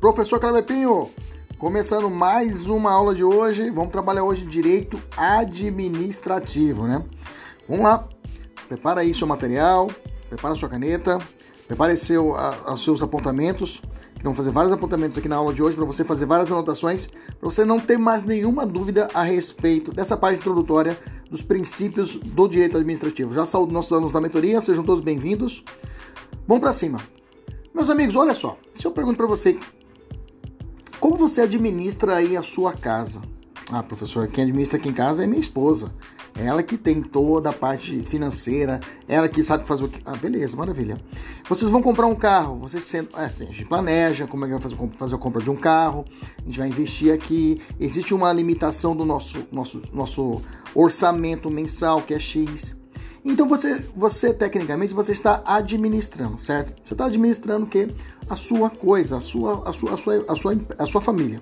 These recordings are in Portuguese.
Professor Cleber começando mais uma aula de hoje. Vamos trabalhar hoje direito administrativo, né? Vamos lá. Prepara aí seu material, prepara sua caneta, prepare seu, a, os seus apontamentos. Vamos fazer vários apontamentos aqui na aula de hoje para você fazer várias anotações, para você não ter mais nenhuma dúvida a respeito dessa parte introdutória dos princípios do direito administrativo. Já saúdo nossos alunos da mentoria, sejam todos bem-vindos. Vamos para cima. Meus amigos, olha só. Se eu pergunto para você como você administra aí a sua casa? Ah, professor, quem administra aqui em casa é minha esposa. Ela que tem toda a parte financeira, ela que sabe fazer o que. Ah, beleza, maravilha. Vocês vão comprar um carro, vocês sentam. É assim, a gente planeja como é que vai fazer, fazer a compra de um carro, a gente vai investir aqui. Existe uma limitação do nosso, nosso, nosso orçamento mensal, que é X. Então você, você tecnicamente você está administrando, certo? Você está administrando o quê? A sua coisa, a sua, a sua, a sua, a sua, a sua família.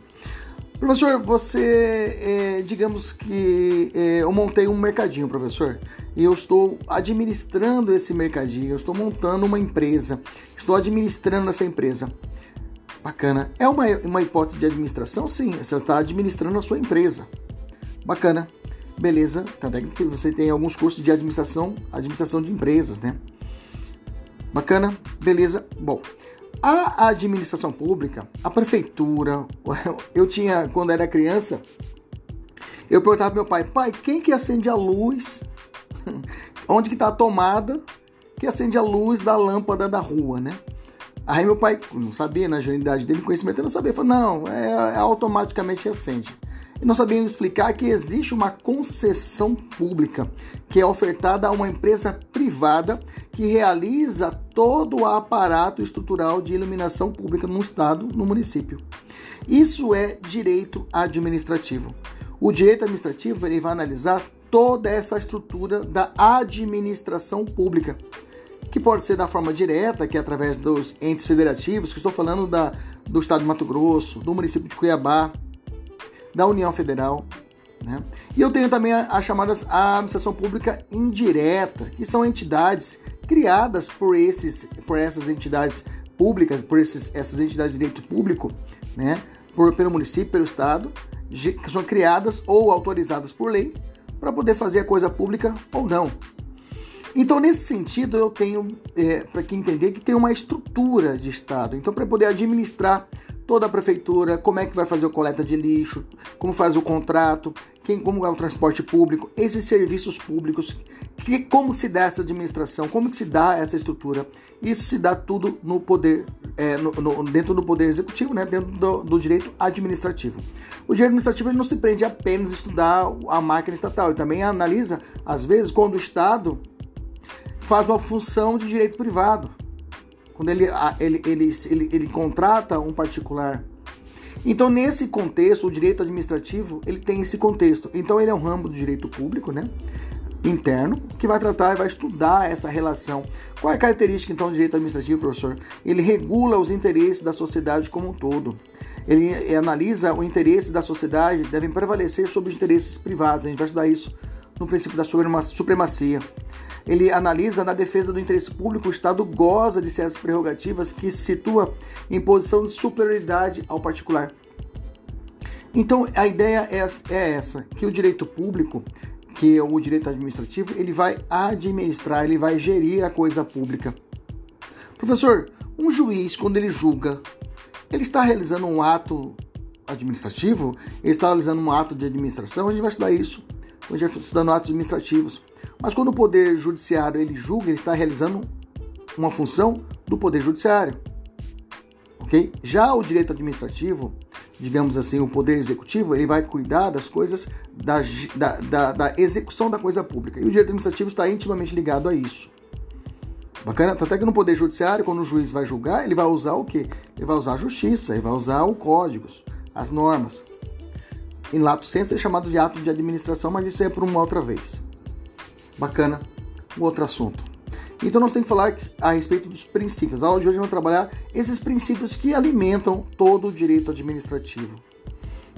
Professor, você, é, digamos que é, eu montei um mercadinho, professor, e eu estou administrando esse mercadinho, eu estou montando uma empresa, estou administrando essa empresa. Bacana. É uma, uma hipótese de administração? Sim, você está administrando a sua empresa. Bacana. Beleza, tanto é que você tem alguns cursos de administração, administração de empresas, né? Bacana, beleza. Bom, a administração pública, a prefeitura, eu tinha, quando era criança, eu perguntava pro meu pai, pai, quem que acende a luz? Onde que tá a tomada que acende a luz da lâmpada da rua, né? Aí meu pai não sabia, na ingenuidade dele, conhecimento, não sabia. Falou, não, é, é automaticamente acende e não sabiam explicar que existe uma concessão pública que é ofertada a uma empresa privada que realiza todo o aparato estrutural de iluminação pública no estado, no município. Isso é direito administrativo. O direito administrativo ele vai analisar toda essa estrutura da administração pública, que pode ser da forma direta, que é através dos entes federativos, que estou falando da, do estado de Mato Grosso, do município de Cuiabá, da União Federal. Né? E eu tenho também as chamadas a administração pública indireta, que são entidades criadas por, esses, por essas entidades públicas, por esses, essas entidades de direito público, né? por, pelo município, pelo Estado, que são criadas ou autorizadas por lei para poder fazer a coisa pública ou não. Então, nesse sentido, eu tenho é, para que entender que tem uma estrutura de Estado. Então, para poder administrar toda a prefeitura, como é que vai fazer a coleta de lixo, como faz o contrato, quem, como é o transporte público, esses serviços públicos, que, como se dá essa administração, como que se dá essa estrutura. Isso se dá tudo no poder, é, no, no, dentro do poder executivo, né, dentro do, do, direito administrativo. O direito administrativo ele não se prende apenas a estudar a máquina estatal, ele também analisa, às vezes, quando o Estado faz uma função de direito privado quando ele, ele, ele, ele, ele contrata um particular. Então, nesse contexto, o direito administrativo ele tem esse contexto. Então, ele é um ramo do direito público, né? interno, que vai tratar e vai estudar essa relação. Qual é a característica então do direito administrativo, professor? Ele regula os interesses da sociedade como um todo. Ele analisa o interesse da sociedade devem prevalecer sobre os interesses privados. A gente vai estudar isso no princípio da supremacia ele analisa na defesa do interesse público, o Estado goza de certas prerrogativas que se situa em posição de superioridade ao particular. Então, a ideia é, é essa, que o direito público, que é o direito administrativo, ele vai administrar, ele vai gerir a coisa pública. Professor, um juiz, quando ele julga, ele está realizando um ato administrativo, ele está realizando um ato de administração, a gente vai estudar isso, a gente vai estudando atos administrativos. Mas quando o Poder Judiciário ele julga, ele está realizando uma função do Poder Judiciário. Ok? Já o direito administrativo, digamos assim, o Poder Executivo, ele vai cuidar das coisas da, da, da, da execução da coisa pública. E o direito administrativo está intimamente ligado a isso. Bacana? Até que no Poder Judiciário, quando o juiz vai julgar, ele vai usar o quê? Ele vai usar a justiça, ele vai usar os códigos, as normas. Em lato senso é chamado de ato de administração, mas isso é para uma outra vez. Bacana? Um outro assunto. Então nós temos que falar a respeito dos princípios. A aula de hoje vamos trabalhar esses princípios que alimentam todo o direito administrativo.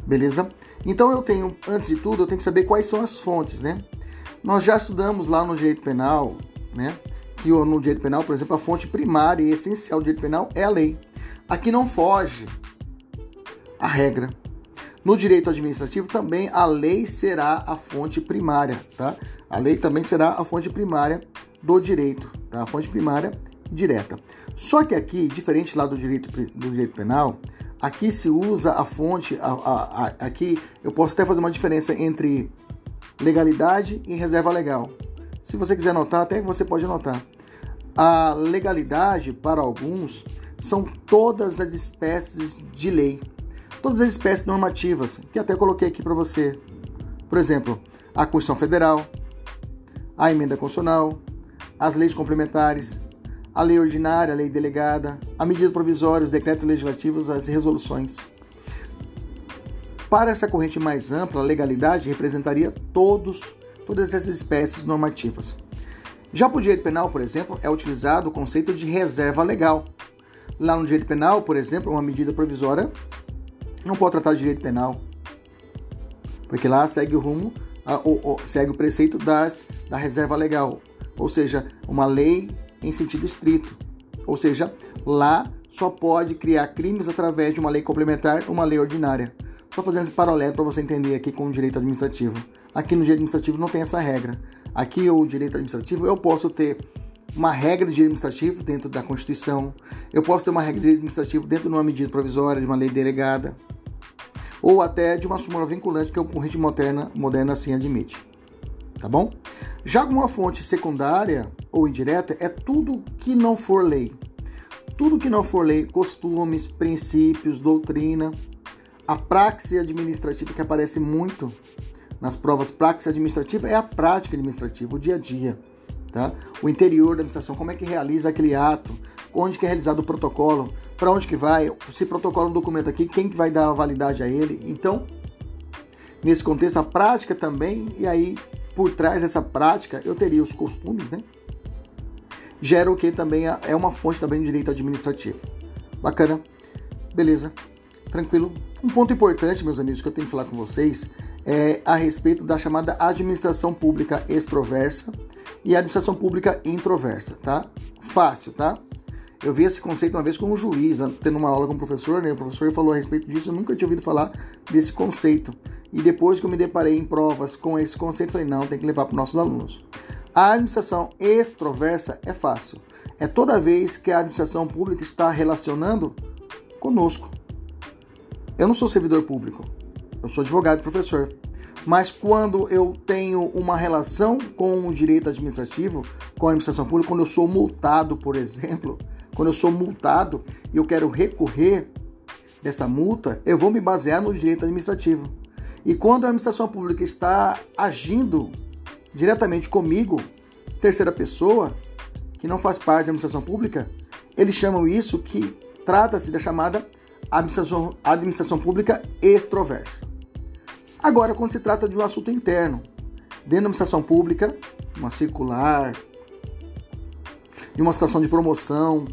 Beleza? Então eu tenho, antes de tudo, eu tenho que saber quais são as fontes, né? Nós já estudamos lá no direito penal, né? que no direito penal, por exemplo, a fonte primária e essencial do direito penal é a lei. Aqui não foge a regra. No direito administrativo também a lei será a fonte primária, tá? A lei também será a fonte primária do direito, tá? A fonte primária direta. Só que aqui, diferente lá do direito, do direito penal, aqui se usa a fonte, a, a, a, aqui eu posso até fazer uma diferença entre legalidade e reserva legal. Se você quiser anotar, até você pode anotar. A legalidade, para alguns, são todas as espécies de lei, todas as espécies normativas, que até coloquei aqui para você. Por exemplo, a Constituição Federal, a emenda constitucional, as leis complementares, a lei ordinária, a lei delegada, a medida provisória, os decretos legislativos, as resoluções. Para essa corrente mais ampla, a legalidade representaria todos todas essas espécies normativas. Já para o direito penal, por exemplo, é utilizado o conceito de reserva legal. Lá no direito penal, por exemplo, uma medida provisória não pode tratar de direito penal, porque lá segue o rumo, ou, segue o preceito das, da reserva legal, ou seja, uma lei em sentido estrito. Ou seja, lá só pode criar crimes através de uma lei complementar, uma lei ordinária. Só fazendo esse paralelo para você entender aqui com o direito administrativo. Aqui no direito administrativo não tem essa regra. Aqui o direito administrativo eu posso ter uma regra de direito administrativo dentro da Constituição, eu posso ter uma regra de direito administrativo dentro de uma medida provisória, de uma lei delegada, ou até de uma súmula vinculante que o corrente moderna, moderna assim admite. Tá bom? Já uma fonte secundária ou indireta é tudo que não for lei. Tudo que não for lei, costumes, princípios, doutrina, a praxe administrativa que aparece muito nas provas prática administrativa é a prática administrativa, o dia a dia. Tá? O interior da administração, como é que realiza aquele ato, onde que é realizado o protocolo, para onde que vai, se protocolo um documento aqui, quem que vai dar a validade a ele. Então, nesse contexto, a prática também, e aí por trás dessa prática eu teria os costumes, né? Gera o que também é, uma fonte também de direito administrativo. Bacana? Beleza? Tranquilo? Um ponto importante, meus amigos, que eu tenho que falar com vocês é, a respeito da chamada administração pública extroversa e administração pública introversa, tá? Fácil, tá? Eu vi esse conceito uma vez com um juiz, tendo uma aula com o professor, né? O professor falou a respeito disso, eu nunca tinha ouvido falar desse conceito. E depois que eu me deparei em provas com esse conceito, falei, não, tem que levar para os nossos alunos. A administração extroversa é fácil. É toda vez que a administração pública está relacionando conosco. Eu não sou servidor público, eu sou advogado e professor. Mas quando eu tenho uma relação com o direito administrativo, com a administração pública, quando eu sou multado, por exemplo, quando eu sou multado e eu quero recorrer dessa multa, eu vou me basear no direito administrativo. E quando a administração pública está agindo diretamente comigo, terceira pessoa, que não faz parte da administração pública, eles chamam isso que trata-se da chamada administração, administração pública extroversa. Agora, quando se trata de um assunto interno, dentro da administração pública, uma circular, de uma situação de promoção,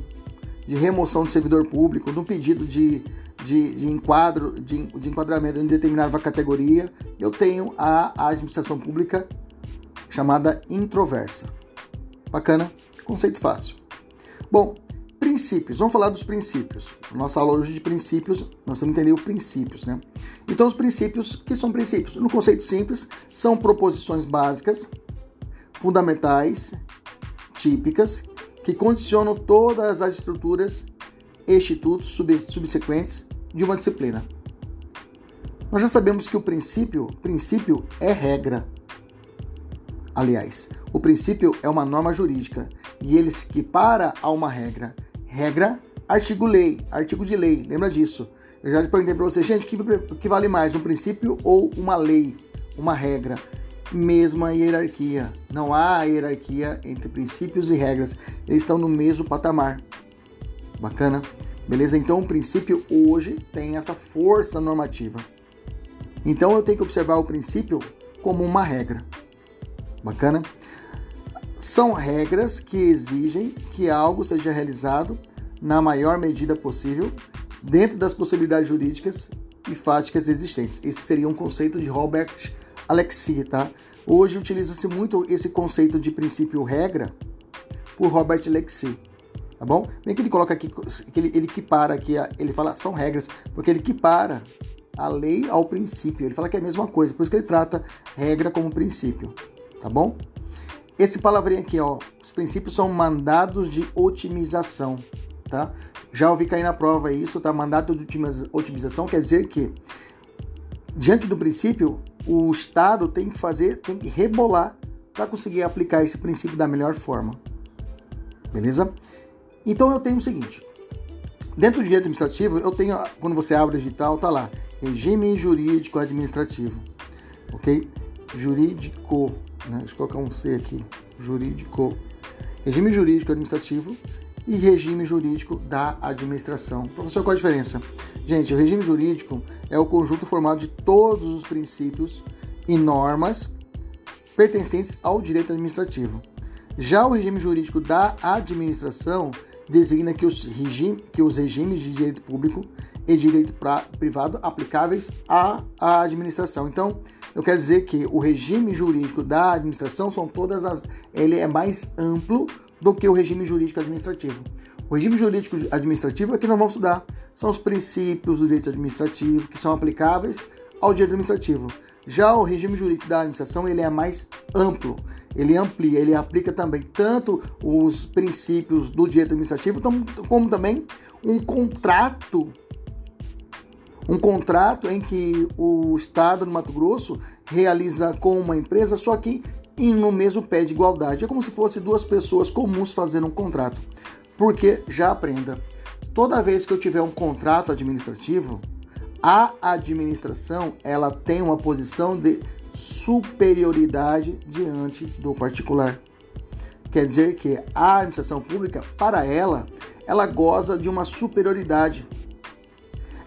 de remoção do servidor público, um pedido de, de, de enquadro, de, de, enquadramento em determinada categoria, eu tenho a administração pública chamada introversa. Bacana? Conceito fácil. Bom, Princípios, vamos falar dos princípios. Nossa aula hoje de princípios, nós temos que entender os princípios, né? Então, os princípios, que são princípios? No conceito simples, são proposições básicas, fundamentais, típicas, que condicionam todas as estruturas, institutos subsequentes de uma disciplina. Nós já sabemos que o princípio, princípio é regra. Aliás, o princípio é uma norma jurídica e ele se equipara a uma regra. Regra, artigo lei, artigo de lei, lembra disso. Eu já perguntei para você, gente, o que vale mais, um princípio ou uma lei, uma regra? Mesma hierarquia. Não há hierarquia entre princípios e regras. Eles estão no mesmo patamar. Bacana? Beleza? Então o princípio hoje tem essa força normativa. Então eu tenho que observar o princípio como uma regra. Bacana? São regras que exigem que algo seja realizado na maior medida possível dentro das possibilidades jurídicas e fáticas existentes. Esse seria um conceito de Robert Alexi, tá? Hoje utiliza-se muito esse conceito de princípio regra por Robert Alexi, tá bom? Vem que ele coloca aqui, que ele, ele equipara aqui, ele fala são regras, porque ele equipara a lei ao princípio. Ele fala que é a mesma coisa, por isso que ele trata regra como princípio, tá bom? Esse palavrinho aqui, ó, os princípios são mandados de otimização, tá? Já ouvi cair na prova isso, tá? Mandado de otimização quer dizer que diante do princípio, o Estado tem que fazer, tem que rebolar para conseguir aplicar esse princípio da melhor forma. Beleza? Então eu tenho o seguinte, dentro do direito administrativo, eu tenho, quando você abre o digital, tá lá, regime jurídico administrativo, ok? Jurídico, né? deixa eu colocar um C aqui, jurídico, regime jurídico administrativo e regime jurídico da administração. Professor, qual a diferença? Gente, o regime jurídico é o conjunto formado de todos os princípios e normas pertencentes ao direito administrativo. Já o regime jurídico da administração designa que os, regime, que os regimes de direito público e direito pra, privado aplicáveis à, à administração. Então, eu quero dizer que o regime jurídico da administração são todas as. Ele é mais amplo do que o regime jurídico administrativo. O regime jurídico administrativo é que nós vamos estudar. São os princípios do direito administrativo que são aplicáveis ao direito administrativo. Já o regime jurídico da administração ele é mais amplo, ele amplia, ele aplica também tanto os princípios do direito administrativo como também um contrato um contrato em que o Estado do Mato Grosso realiza com uma empresa, só que no mesmo pé de igualdade. É como se fosse duas pessoas comuns fazendo um contrato. Porque, já aprenda, toda vez que eu tiver um contrato administrativo, a administração ela tem uma posição de superioridade diante do particular. Quer dizer que a administração pública, para ela, ela goza de uma superioridade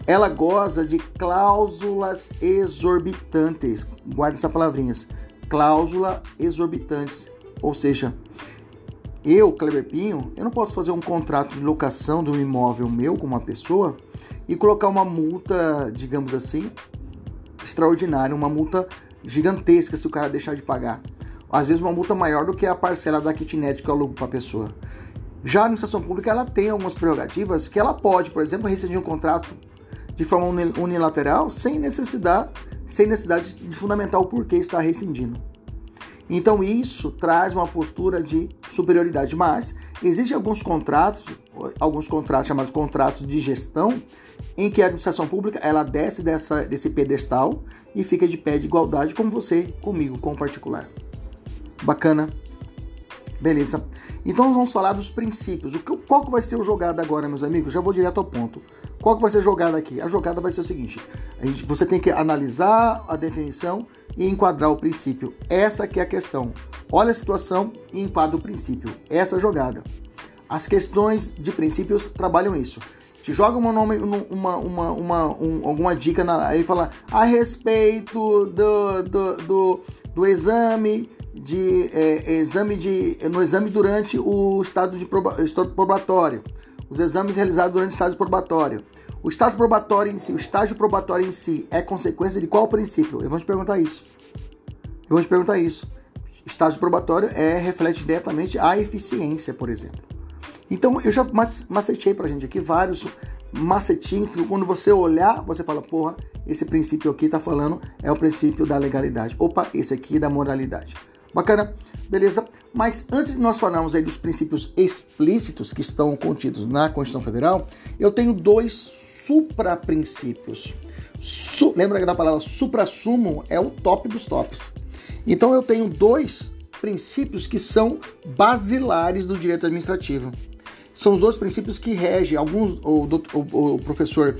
ela goza de cláusulas exorbitantes. Guarda essas palavrinhas. Cláusula exorbitantes. Ou seja, eu, Kleber Pinho, eu não posso fazer um contrato de locação de um imóvel meu com uma pessoa e colocar uma multa, digamos assim, extraordinária, uma multa gigantesca se o cara deixar de pagar. Às vezes uma multa maior do que a parcela da kitnet que eu alugo para a pessoa. Já a administração pública ela tem algumas prerrogativas que ela pode, por exemplo, rescindir um contrato de forma unilateral sem necessidade, sem necessidade de fundamentar o porquê está rescindindo. Então isso traz uma postura de superioridade, mas existem alguns contratos, alguns contratos chamados contratos de gestão, em que a administração pública ela desce dessa, desse pedestal e fica de pé de igualdade como você comigo, com o particular. Bacana? Beleza. Então vamos falar dos princípios. O que, qual que vai ser o jogado agora, meus amigos? Já vou direto ao ponto. Qual que vai ser a jogada aqui? A jogada vai ser o seguinte: gente, você tem que analisar a definição e enquadrar o princípio. Essa que é a questão. Olha a situação e enquadra o princípio. Essa é a jogada. As questões de princípios trabalham isso. Te joga uma, nome, uma, uma, uma um, alguma dica na, aí fala a respeito do, do, do, do exame de é, exame de no exame durante o estado de proba, estado probatório os exames realizados durante o estágio probatório. O estágio probatório em si, o estágio probatório em si é consequência de qual princípio? Eu vou te perguntar isso. Eu vou te perguntar isso. Estágio probatório é reflete diretamente a eficiência, por exemplo. Então eu já macetei pra gente aqui vários macetinhos que quando você olhar, você fala, porra, esse princípio aqui tá falando é o princípio da legalidade. Opa, esse aqui é da moralidade. Bacana? Beleza? Mas antes de nós falarmos aí dos princípios explícitos que estão contidos na Constituição Federal, eu tenho dois supraprincípios. Su, lembra da palavra supra-sumo é o top dos tops. Então eu tenho dois princípios que são basilares do direito administrativo. São os dois princípios que regem. Alguns, o, o, o professor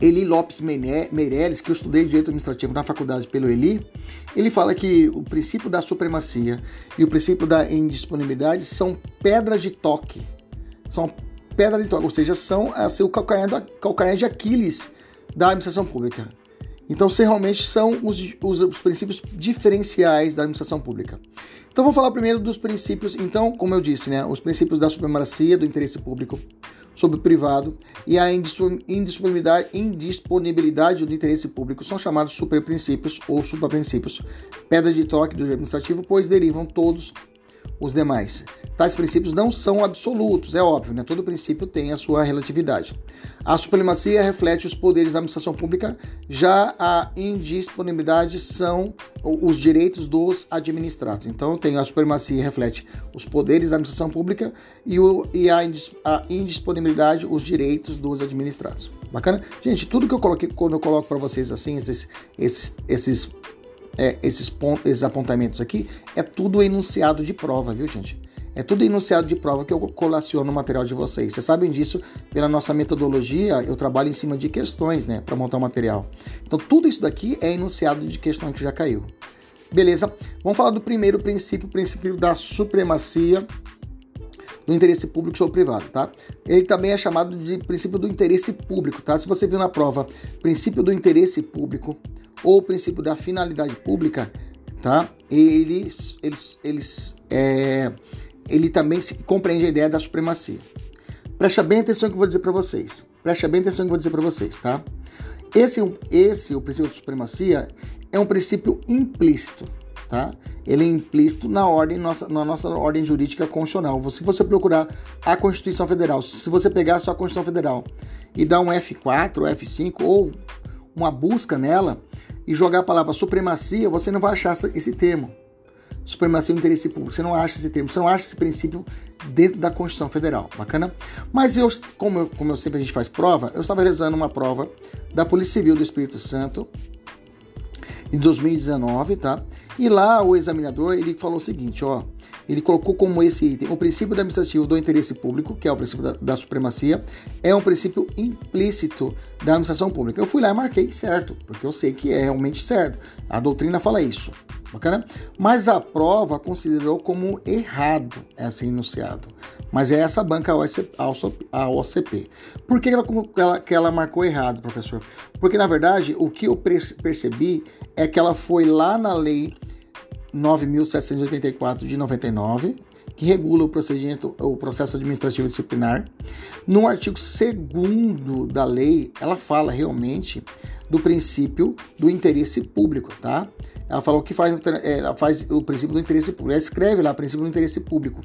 Eli Lopes Meirelles, que eu estudei direito administrativo na faculdade pelo Eli, ele fala que o princípio da supremacia e o princípio da indisponibilidade são pedras de toque. São pedras de toque, ou seja, são assim, o calcanhar, calcanhar de Aquiles da administração pública. Então, se realmente são os, os, os, princípios diferenciais da administração pública. Então, vou falar primeiro dos princípios. Então, como eu disse, né, os princípios da supremacia do interesse público sobre o privado e a indisponibilidade, indisponibilidade do interesse público. São chamados superprincípios ou supraprincípios, pedra de toque do administrativo, pois derivam todos os demais. Tais princípios não são absolutos, é óbvio, né? todo princípio tem a sua relatividade. A supremacia reflete os poderes da administração pública, já a indisponibilidade são os direitos dos administrados. Então, tenho a supremacia reflete os poderes da administração pública e, o, e a, a indisponibilidade, os direitos dos administrados. Bacana? Gente, tudo que eu coloquei, quando eu coloco para vocês assim, esses, esses, esses é, esses, pontos, esses apontamentos aqui, é tudo enunciado de prova, viu, gente? É tudo enunciado de prova que eu colaciono no material de vocês. Vocês sabem disso pela nossa metodologia, eu trabalho em cima de questões, né, para montar o material. Então, tudo isso daqui é enunciado de questão que já caiu. Beleza? Vamos falar do primeiro princípio, o princípio da supremacia do interesse público sobre o privado, tá? Ele também é chamado de princípio do interesse público, tá? Se você viu na prova princípio do interesse público, ou princípio da finalidade pública, tá? Eles, eles, eles, é, ele também se, compreende a ideia da supremacia. Preste bem atenção que eu vou dizer para vocês. Preste bem atenção que eu vou dizer para vocês, tá? Esse, esse, o princípio de supremacia, é um princípio implícito, tá? Ele é implícito na ordem nossa, na nossa ordem jurídica constitucional. Se você procurar a Constituição Federal, se você pegar a sua Constituição Federal e dar um F4, F5 ou uma busca nela, e jogar a palavra supremacia, você não vai achar esse termo. Supremacia do interesse público. Você não acha esse termo, você não acha esse princípio dentro da Constituição Federal. Bacana? Mas eu, como, eu, como eu sempre a gente faz prova, eu estava realizando uma prova da Polícia Civil do Espírito Santo em 2019, tá? E lá o examinador ele falou o seguinte, ó, ele colocou como esse item o princípio administrativo do interesse público, que é o princípio da, da, supremacia, é um princípio implícito da administração pública. Eu fui lá e marquei certo, porque eu sei que é realmente certo. A doutrina fala isso. Bacana? Mas a prova considerou como errado esse enunciado. Mas é essa banca a OCP. Por que ela, ela, que ela marcou errado, professor? Porque, na verdade, o que eu percebi é que ela foi lá na lei 9.784 de 99, que regula o procedimento, o processo administrativo disciplinar. No artigo 2 da lei, ela fala realmente do princípio do interesse público, tá? Ela falou que faz, ela faz o princípio do interesse público. Ela escreve lá o princípio do interesse público.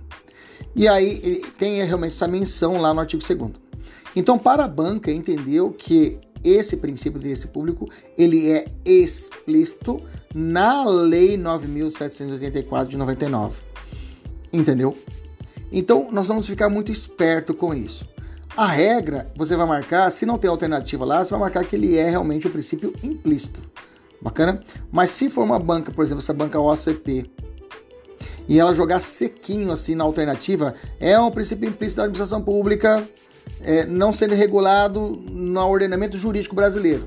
E aí tem realmente essa menção lá no artigo 2 Então, para a banca, entendeu que esse princípio do interesse público ele é explícito na Lei 9.784 de 99. Entendeu? Então, nós vamos ficar muito esperto com isso. A regra, você vai marcar, se não tem alternativa lá, você vai marcar que ele é realmente o princípio implícito. Bacana? Mas se for uma banca, por exemplo, essa banca OCP, e ela jogar sequinho assim na alternativa, é um princípio implícito da administração pública é, não sendo regulado no ordenamento jurídico brasileiro.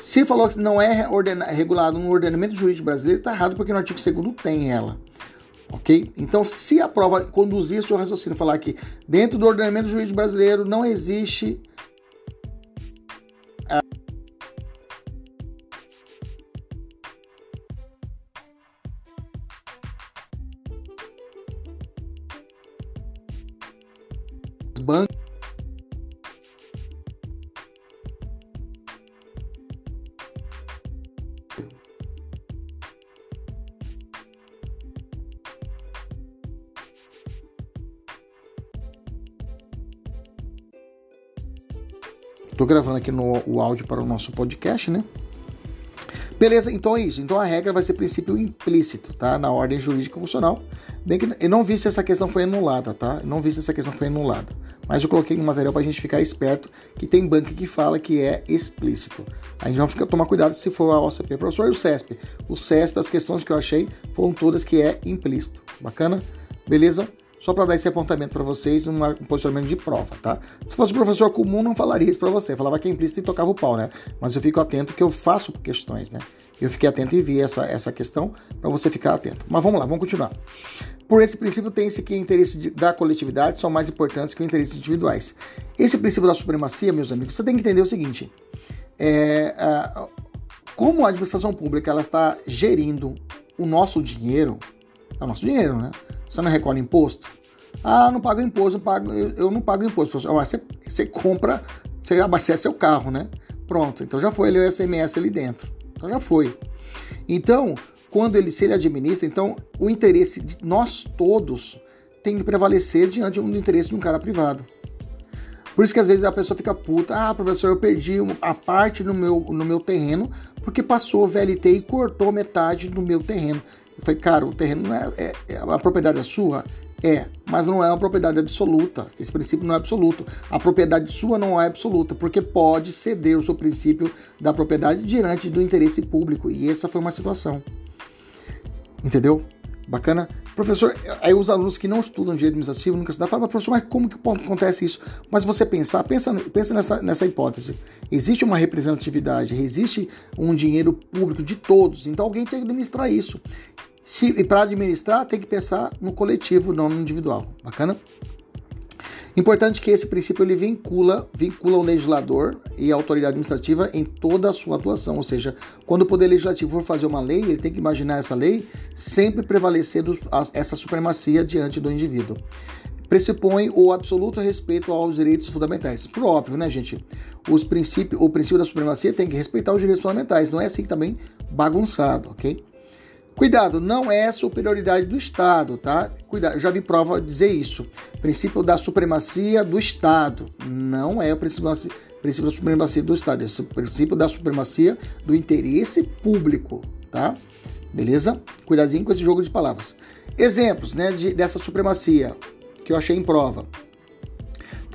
Se falou que não é regulado no ordenamento jurídico brasileiro, está errado porque no artigo 2 tem ela. Ok? Então, se a prova conduzir seu raciocínio falar que dentro do ordenamento jurídico brasileiro não existe bancos. Estou gravando aqui no, o áudio para o nosso podcast, né? Beleza, então é isso. Então a regra vai ser princípio implícito, tá? Na ordem jurídica funcional. Bem que eu não vi se essa questão foi anulada, tá? Eu não vi se essa questão foi anulada. Mas eu coloquei no material para a gente ficar esperto que tem banca que fala que é explícito. A gente vai ficar, tomar cuidado se for a OCP. Professor, e o CESP? O CESP, as questões que eu achei foram todas que é implícito. Bacana? Beleza? Só para dar esse apontamento para vocês, um posicionamento de prova, tá? Se fosse professor comum, não falaria isso para você. Falava que é implícito e tocava o pau, né? Mas eu fico atento que eu faço questões, né? Eu fiquei atento e vi essa, essa questão para você ficar atento. Mas vamos lá, vamos continuar. Por esse princípio, tem-se que interesses de, da coletividade são mais importantes que os interesses individuais. Esse princípio da supremacia, meus amigos, você tem que entender o seguinte: é, a, como a administração pública ela está gerindo o nosso dinheiro, é o nosso dinheiro, né? Você não recolhe imposto? Ah, não pago imposto, eu, pago, eu não pago imposto. Você, você compra, você abastece seu carro, né? Pronto, então já foi ali o SMS ali dentro. Então já foi. Então, quando ele se ele administra, então o interesse de nós todos tem que prevalecer diante do interesse de um cara privado. Por isso que às vezes a pessoa fica puta, ah, professor, eu perdi a parte no meu, no meu terreno porque passou o VLT e cortou metade do meu terreno. Eu falei, cara, o terreno é, é, é a propriedade é sua? É, mas não é uma propriedade absoluta. Esse princípio não é absoluto. A propriedade sua não é absoluta, porque pode ceder o seu princípio da propriedade diante do interesse público. E essa foi uma situação. Entendeu? Bacana? Professor, aí os alunos que não estudam direito administrativo nunca estudam, falam, professor, mas como que acontece isso? Mas você pensar, pensa, pensa nessa, nessa hipótese. Existe uma representatividade, existe um dinheiro público de todos, então alguém tem que administrar isso. Se, e para administrar, tem que pensar no coletivo, não no individual. Bacana? Importante que esse princípio ele vincula, vincula o legislador e a autoridade administrativa em toda a sua atuação, ou seja, quando o poder legislativo for fazer uma lei, ele tem que imaginar essa lei sempre prevalecendo essa supremacia diante do indivíduo. Pressupõe o absoluto respeito aos direitos fundamentais. Por óbvio, né, gente? Os princípios, o princípio da supremacia tem que respeitar os direitos fundamentais, não é assim também bagunçado, ok? Cuidado, não é superioridade do Estado, tá? Cuidado, eu já vi prova dizer isso. Princípio da supremacia do Estado. Não é o princípio, princípio da supremacia do Estado, é o princípio da supremacia do interesse público, tá? Beleza? Cuidadinho com esse jogo de palavras. Exemplos, né, de, dessa supremacia que eu achei em prova.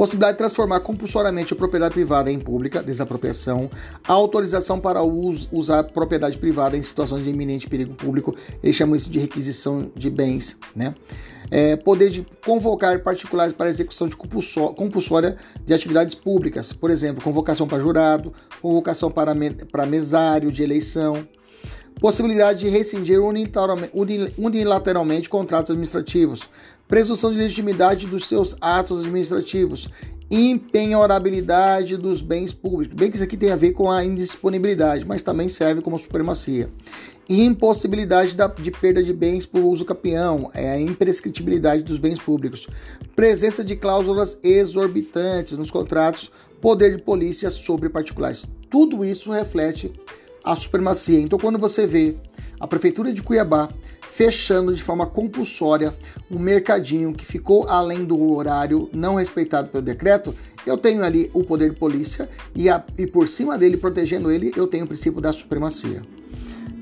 Possibilidade de transformar compulsoriamente a propriedade privada em pública, desapropriação. Autorização para usar propriedade privada em situações de iminente perigo público, eles chamam isso de requisição de bens, né? É, poder de convocar particulares para execução de compulsória de atividades públicas, por exemplo, convocação para jurado, convocação para, me, para mesário de eleição, possibilidade de rescindir unilateralmente contratos administrativos, presunção de legitimidade dos seus atos administrativos, empenhorabilidade dos bens públicos. Bem que isso aqui tem a ver com a indisponibilidade, mas também serve como supremacia. Impossibilidade de perda de bens por uso capião, é a imprescritibilidade dos bens públicos. Presença de cláusulas exorbitantes nos contratos, poder de polícia sobre particulares. Tudo isso reflete a supremacia. Então, quando você vê a Prefeitura de Cuiabá fechando de forma compulsória um mercadinho que ficou além do horário não respeitado pelo decreto, eu tenho ali o poder de polícia e, a, e por cima dele, protegendo ele, eu tenho o princípio da supremacia.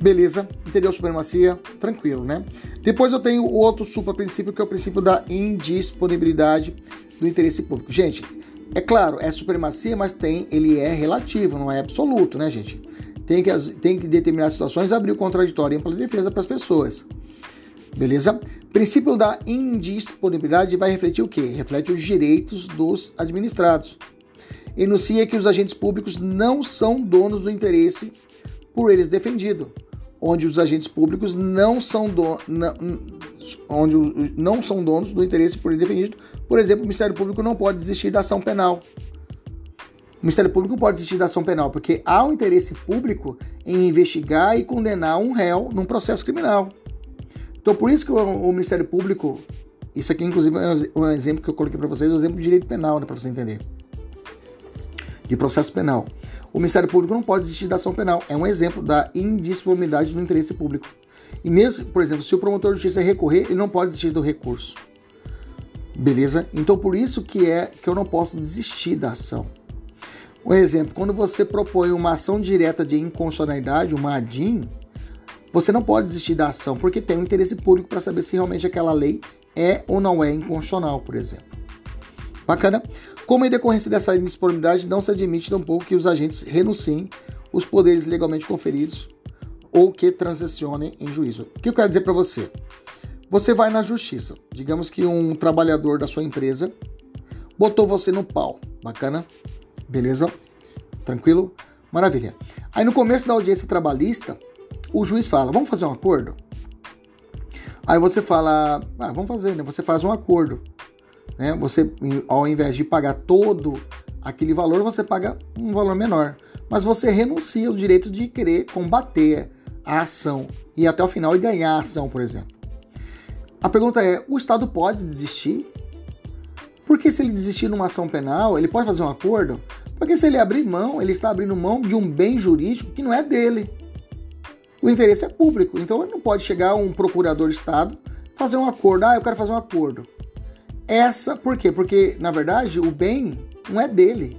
Beleza, entendeu supremacia? Tranquilo, né? Depois eu tenho o outro supra-princípio, que é o princípio da indisponibilidade do interesse público. Gente, é claro, é supremacia, mas tem, ele é relativo, não é absoluto, né, gente? Tem que, tem que determinar situações abrir o contraditório e ampla defesa para as pessoas. Beleza? Princípio da indisponibilidade vai refletir o quê? Reflete os direitos dos administrados. Enuncia que os agentes públicos não são donos do interesse por eles defendido, onde os agentes públicos não são, onde não são donos do interesse por eles defendido. Por exemplo, o Ministério Público não pode desistir da ação penal. O Ministério Público pode desistir da ação penal, porque há um interesse público em investigar e condenar um réu num processo criminal. Então, por isso que o, o Ministério Público, isso aqui, inclusive, é um exemplo que eu coloquei para vocês, é um exemplo de direito penal, né, para você entender. De processo penal. O Ministério Público não pode desistir da ação penal. É um exemplo da indisponibilidade do interesse público. E mesmo, por exemplo, se o promotor de justiça recorrer, ele não pode desistir do recurso. Beleza? Então, por isso que é que eu não posso desistir da ação. Um exemplo, quando você propõe uma ação direta de inconstitucionalidade, uma ADIM, você não pode desistir da ação porque tem um interesse público para saber se realmente aquela lei é ou não é inconstitucional, por exemplo. Bacana? Como em decorrência dessa indisponibilidade, não se admite tampouco que os agentes renunciem os poderes legalmente conferidos ou que transacionem em juízo. O que eu quero dizer para você? Você vai na justiça. Digamos que um trabalhador da sua empresa botou você no pau. Bacana? Beleza? Tranquilo? Maravilha. Aí no começo da audiência trabalhista, o juiz fala: Vamos fazer um acordo? Aí você fala: ah, Vamos fazer, né? Você faz um acordo. Né? Você, ao invés de pagar todo aquele valor, você paga um valor menor. Mas você renuncia ao direito de querer combater a ação e até o final e ganhar a ação, por exemplo. A pergunta é: o Estado pode desistir? Porque se ele desistir numa ação penal, ele pode fazer um acordo? Porque se ele abrir mão, ele está abrindo mão de um bem jurídico que não é dele. O interesse é público, então ele não pode chegar um procurador de Estado fazer um acordo. Ah, eu quero fazer um acordo. Essa, por quê? Porque, na verdade, o bem não é dele.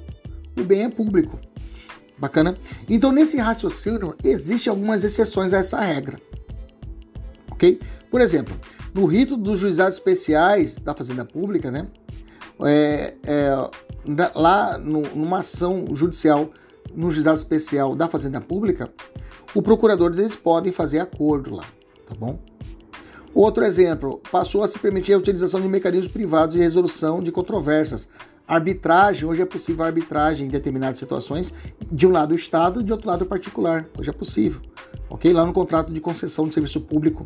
O bem é público. Bacana? Então, nesse raciocínio, existem algumas exceções a essa regra. Ok? Por exemplo, no rito dos juizados especiais da Fazenda Pública, né? É, é, lá no, numa ação judicial no juizado especial da Fazenda Pública, o procurador eles podem fazer acordo lá, tá bom? Outro exemplo, passou a se permitir a utilização de mecanismos privados de resolução de controvérsias, Arbitragem, hoje é possível arbitragem em determinadas situações, de um lado o Estado de outro lado o particular. Hoje é possível. Ok? Lá no contrato de concessão de serviço público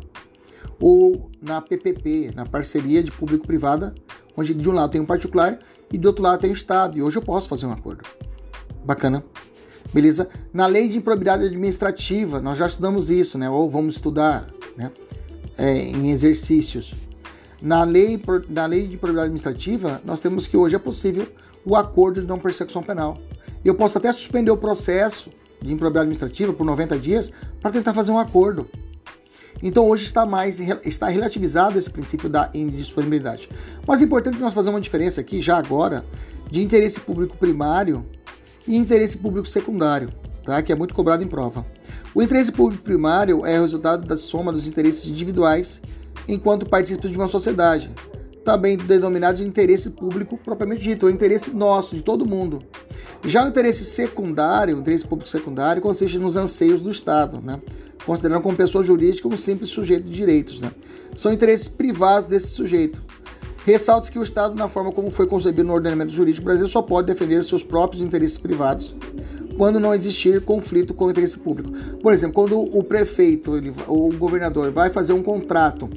ou na PPP, na parceria de público-privada, onde de um lado tem um particular e do outro lado tem o Estado. E hoje eu posso fazer um acordo. Bacana. Beleza? Na lei de improbidade administrativa, nós já estudamos isso, né? Ou vamos estudar, né? É, em exercícios. Na lei, na lei de probidade administrativa, nós temos que hoje é possível o acordo de não persecução penal. Eu posso até suspender o processo de improbidade administrativa por 90 dias para tentar fazer um acordo. Então hoje está mais está relativizado esse princípio da indisponibilidade. Mas é importante nós façamos uma diferença aqui já agora de interesse público primário e interesse público secundário, tá? Que é muito cobrado em prova. O interesse público primário é o resultado da soma dos interesses individuais enquanto participantes de uma sociedade, também denominado de interesse público propriamente dito, o interesse nosso, de todo mundo. Já o interesse secundário, o interesse público secundário, consiste nos anseios do Estado, né? considerando como pessoa jurídica um simples sujeito de direitos. Né? São interesses privados desse sujeito. Ressalta-se que o Estado, na forma como foi concebido no ordenamento jurídico brasileiro, só pode defender seus próprios interesses privados quando não existir conflito com o interesse público. Por exemplo, quando o prefeito ou o governador vai fazer um contrato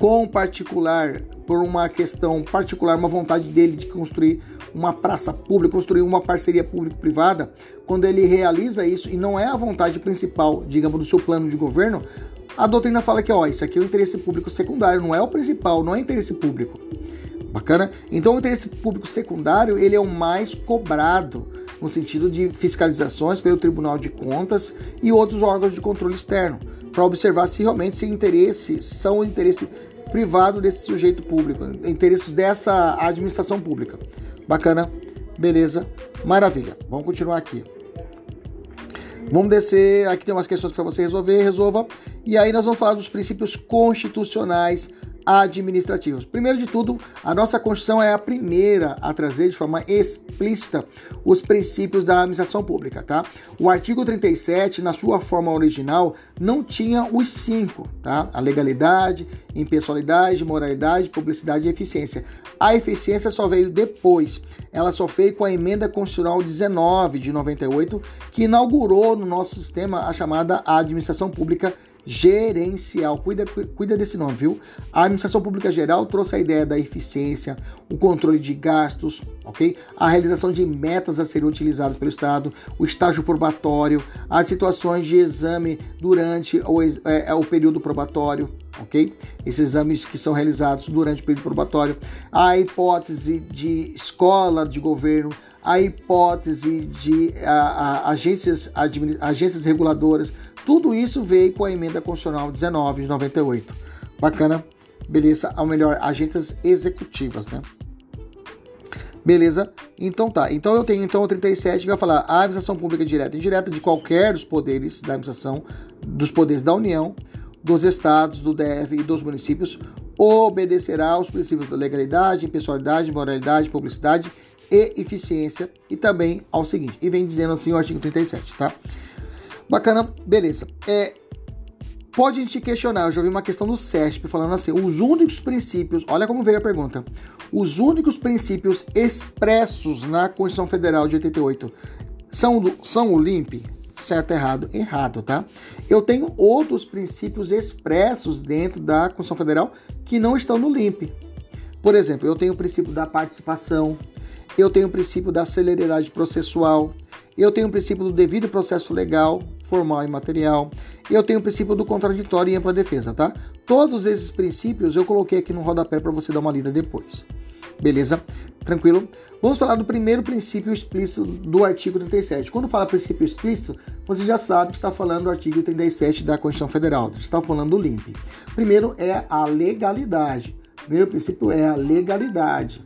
com particular, por uma questão particular, uma vontade dele de construir uma praça pública, construir uma parceria público-privada, quando ele realiza isso e não é a vontade principal, digamos, do seu plano de governo, a doutrina fala que, ó, isso aqui é o interesse público secundário, não é o principal, não é interesse público. Bacana? Então o interesse público secundário, ele é o mais cobrado no sentido de fiscalizações pelo Tribunal de Contas e outros órgãos de controle externo, para observar se realmente esse interesse são o interesse privado desse sujeito público, interesses dessa administração pública. Bacana? Beleza? Maravilha. Vamos continuar aqui. Vamos descer, aqui tem umas questões para você resolver, resolva. E aí nós vamos falar dos princípios constitucionais administrativos. Primeiro de tudo, a nossa Constituição é a primeira a trazer de forma explícita os princípios da administração pública, tá? O artigo 37, na sua forma original, não tinha os cinco, tá? A legalidade, impessoalidade, moralidade, publicidade e eficiência. A eficiência só veio depois. Ela só veio com a emenda constitucional 19 de 98, que inaugurou no nosso sistema a chamada administração pública gerencial. Cuida, cuida desse nome, viu? A administração pública geral trouxe a ideia da eficiência, o controle de gastos, ok? A realização de metas a serem utilizadas pelo Estado, o estágio probatório, as situações de exame durante o, é, é, o período probatório, ok? Esses exames que são realizados durante o período probatório, a hipótese de escola de governo, a hipótese de a, a, agências, agências reguladoras, tudo isso veio com a emenda constitucional 19 de 98. Bacana, beleza, ou melhor, agências executivas, né? Beleza? Então tá. Então eu tenho então o 37 que vai falar a administração pública direta e indireta de qualquer dos poderes da administração, dos poderes da União, dos estados, do DF e dos municípios, obedecerá aos princípios da legalidade, impessoalidade, moralidade, publicidade e eficiência e também ao seguinte. E vem dizendo assim o artigo 37, tá? Bacana, beleza. É, pode te questionar, eu já vi uma questão do CESP falando assim, os únicos princípios, olha como veio a pergunta, os únicos princípios expressos na Constituição Federal de 88 são, do, são o LIMP? Certo, errado, errado, tá? Eu tenho outros princípios expressos dentro da Constituição Federal que não estão no LIMP. Por exemplo, eu tenho o princípio da participação, eu tenho o princípio da celeridade processual, eu tenho o princípio do devido processo legal, formal e material, eu tenho o princípio do contraditório e ampla defesa, tá? Todos esses princípios eu coloquei aqui no rodapé para você dar uma lida depois. Beleza? Tranquilo? Vamos falar do primeiro princípio explícito do artigo 37. Quando fala princípio explícito, você já sabe que está falando do artigo 37 da Constituição Federal, está falando do LIMP. Primeiro é a legalidade. Primeiro princípio é a legalidade.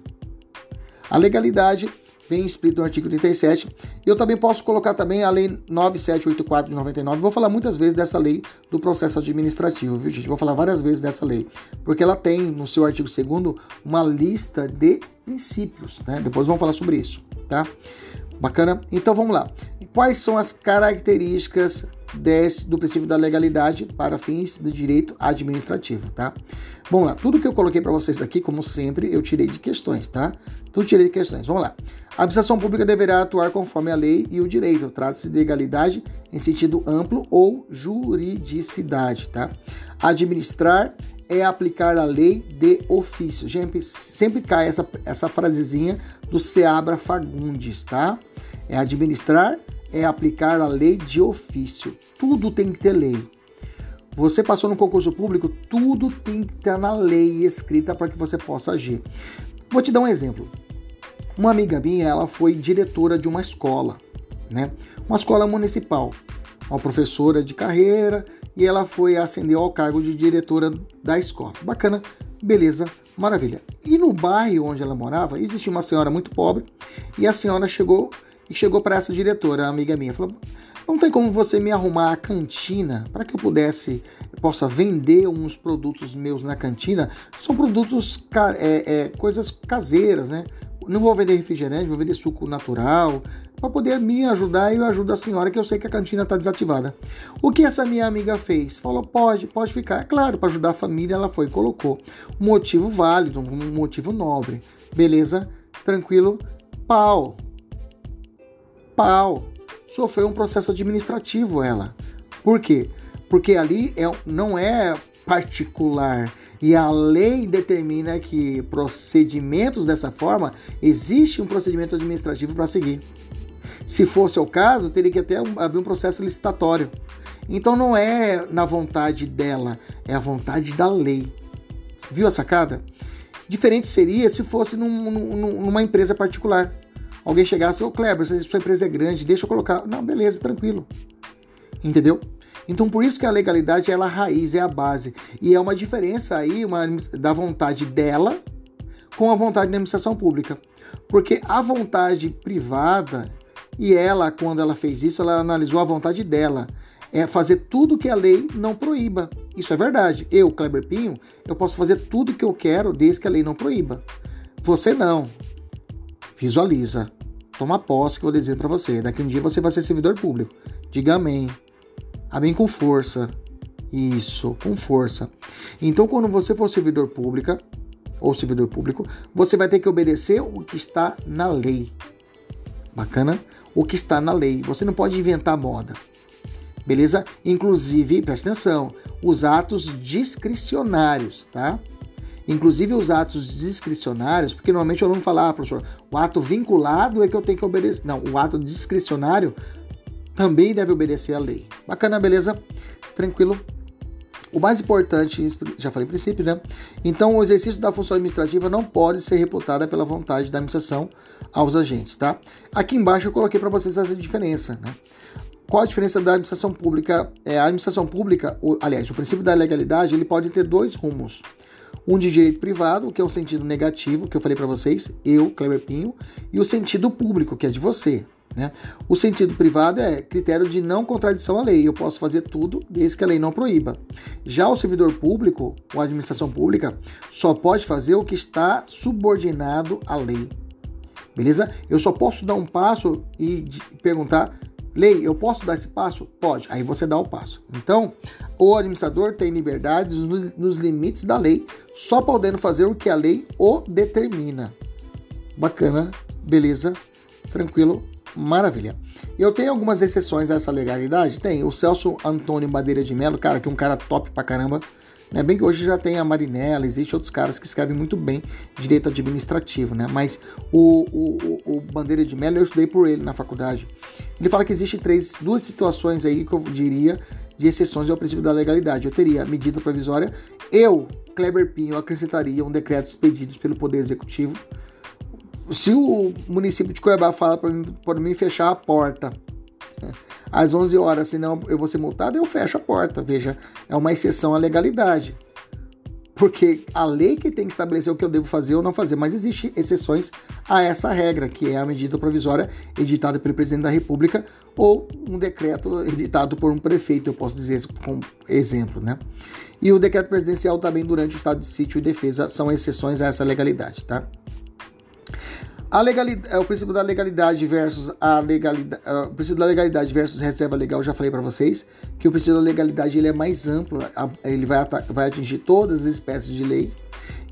A legalidade vem explícito no artigo 37. Eu também posso colocar também a lei 9784 de 99. Vou falar muitas vezes dessa lei do processo administrativo, viu, gente? Vou falar várias vezes dessa lei, porque ela tem no seu artigo 2 uma lista de princípios, né? Depois vamos falar sobre isso, tá? Bacana? Então vamos lá. Quais são as características desse, do princípio da legalidade para fins do direito administrativo, tá? Vamos lá, tudo que eu coloquei para vocês aqui, como sempre, eu tirei de questões, tá? Tudo tirei de questões. Vamos lá. A administração pública deverá atuar conforme a lei e o direito. Trata-se de legalidade em sentido amplo ou juridicidade, tá? Administrar é aplicar a lei de ofício. Sempre, sempre cai essa, essa frasezinha do Seabra Fagundes, tá? É administrar é aplicar a lei de ofício. Tudo tem que ter lei. Você passou no concurso público, tudo tem que estar na lei escrita para que você possa agir. Vou te dar um exemplo. Uma amiga minha, ela foi diretora de uma escola, né? Uma escola municipal. Uma professora de carreira e ela foi ascender ao cargo de diretora da escola. Bacana, beleza, maravilha. E no bairro onde ela morava, existia uma senhora muito pobre e a senhora chegou e chegou para essa diretora, amiga minha, falou: "Não tem como você me arrumar a cantina para que eu pudesse possa vender uns produtos meus na cantina? São produtos é, é, coisas caseiras, né? Não vou vender refrigerante, vou vender suco natural, para poder me ajudar e eu ajudo a senhora que eu sei que a cantina está desativada. O que essa minha amiga fez? Falou: pode, pode ficar. É claro, para ajudar a família, ela foi e colocou. Motivo válido, um motivo nobre. Beleza? Tranquilo? Pau pau. Sofreu um processo administrativo ela. Por quê? Porque ali é, não é particular e a lei determina que procedimentos dessa forma existe um procedimento administrativo para seguir. Se fosse o caso, teria que até abrir um processo licitatório. Então não é na vontade dela, é a vontade da lei. Viu a sacada? Diferente seria se fosse num, num, numa empresa particular alguém chegasse, ô Kleber, sua empresa é grande, deixa eu colocar. Não, beleza, tranquilo. Entendeu? Então por isso que a legalidade ela é a raiz, é a base. E é uma diferença aí uma, da vontade dela com a vontade da administração pública. Porque a vontade privada, e ela, quando ela fez isso, ela analisou a vontade dela. É fazer tudo que a lei não proíba. Isso é verdade. Eu, Kleber Pinho, eu posso fazer tudo que eu quero desde que a lei não proíba. Você não. Visualiza. Toma posse que eu vou dizer para você. Daqui um dia você vai ser servidor público. Diga amém. Amém com força. Isso, com força. Então, quando você for servidor pública ou servidor público, você vai ter que obedecer o que está na lei. Bacana? O que está na lei. Você não pode inventar moda. Beleza? Inclusive, preste atenção, os atos discricionários, tá? Inclusive os atos discricionários, porque normalmente o aluno fala, ah, professor, o ato vinculado é que eu tenho que obedecer. Não, o ato discricionário também deve obedecer à lei. Bacana, beleza? Tranquilo? O mais importante, já falei em princípio, né? Então, o exercício da função administrativa não pode ser reputada pela vontade da administração aos agentes, tá? Aqui embaixo eu coloquei para vocês essa diferença, né? Qual a diferença da administração pública? É, a administração pública, aliás, o princípio da legalidade, ele pode ter dois rumos um de direito privado, que é o sentido negativo, que eu falei para vocês, eu, Kleber Pinho, e o sentido público, que é de você, Né? O sentido privado é critério de não contradição à lei. Eu posso fazer tudo desde que a lei não proíba. Já o servidor público, ou a administração pública, só pode fazer o que está subordinado à lei. Beleza? Eu só posso dar um passo e perguntar Lei, eu posso dar esse passo? Pode. Aí você dá o passo. Então, o administrador tem liberdades nos limites da lei, só podendo fazer o que a lei o determina. Bacana, beleza, tranquilo, maravilha. Eu tenho algumas exceções a essa legalidade? Tem. O Celso Antônio Madeira de Mello, cara, que é um cara top pra caramba, né? Bem que hoje já tem a Marinella, existe outros caras que escrevem muito bem direito administrativo, né? Mas o, o, o Bandeira de Mello eu estudei por ele na faculdade. Ele fala que existem três, duas situações aí que eu diria de exceções ao princípio da legalidade. Eu teria medida provisória, eu, Kleber Pinho, acrescentaria um decreto expedido pelo Poder Executivo. Se o município de Cuiabá fala para mim, mim fechar a porta às 11 horas, senão eu vou ser multado, eu fecho a porta. Veja, é uma exceção à legalidade. Porque a lei que tem que estabelecer o que eu devo fazer ou não fazer, mas existem exceções a essa regra, que é a medida provisória editada pelo presidente da República ou um decreto editado por um prefeito, eu posso dizer como exemplo, né? E o decreto presidencial também durante o estado de sítio e defesa são exceções a essa legalidade, tá? A legalidade, é, o princípio da legalidade versus a legalidade, é, o princípio da legalidade versus reserva legal, já falei para vocês que o princípio da legalidade ele é mais amplo, ele vai, vai atingir todas as espécies de lei.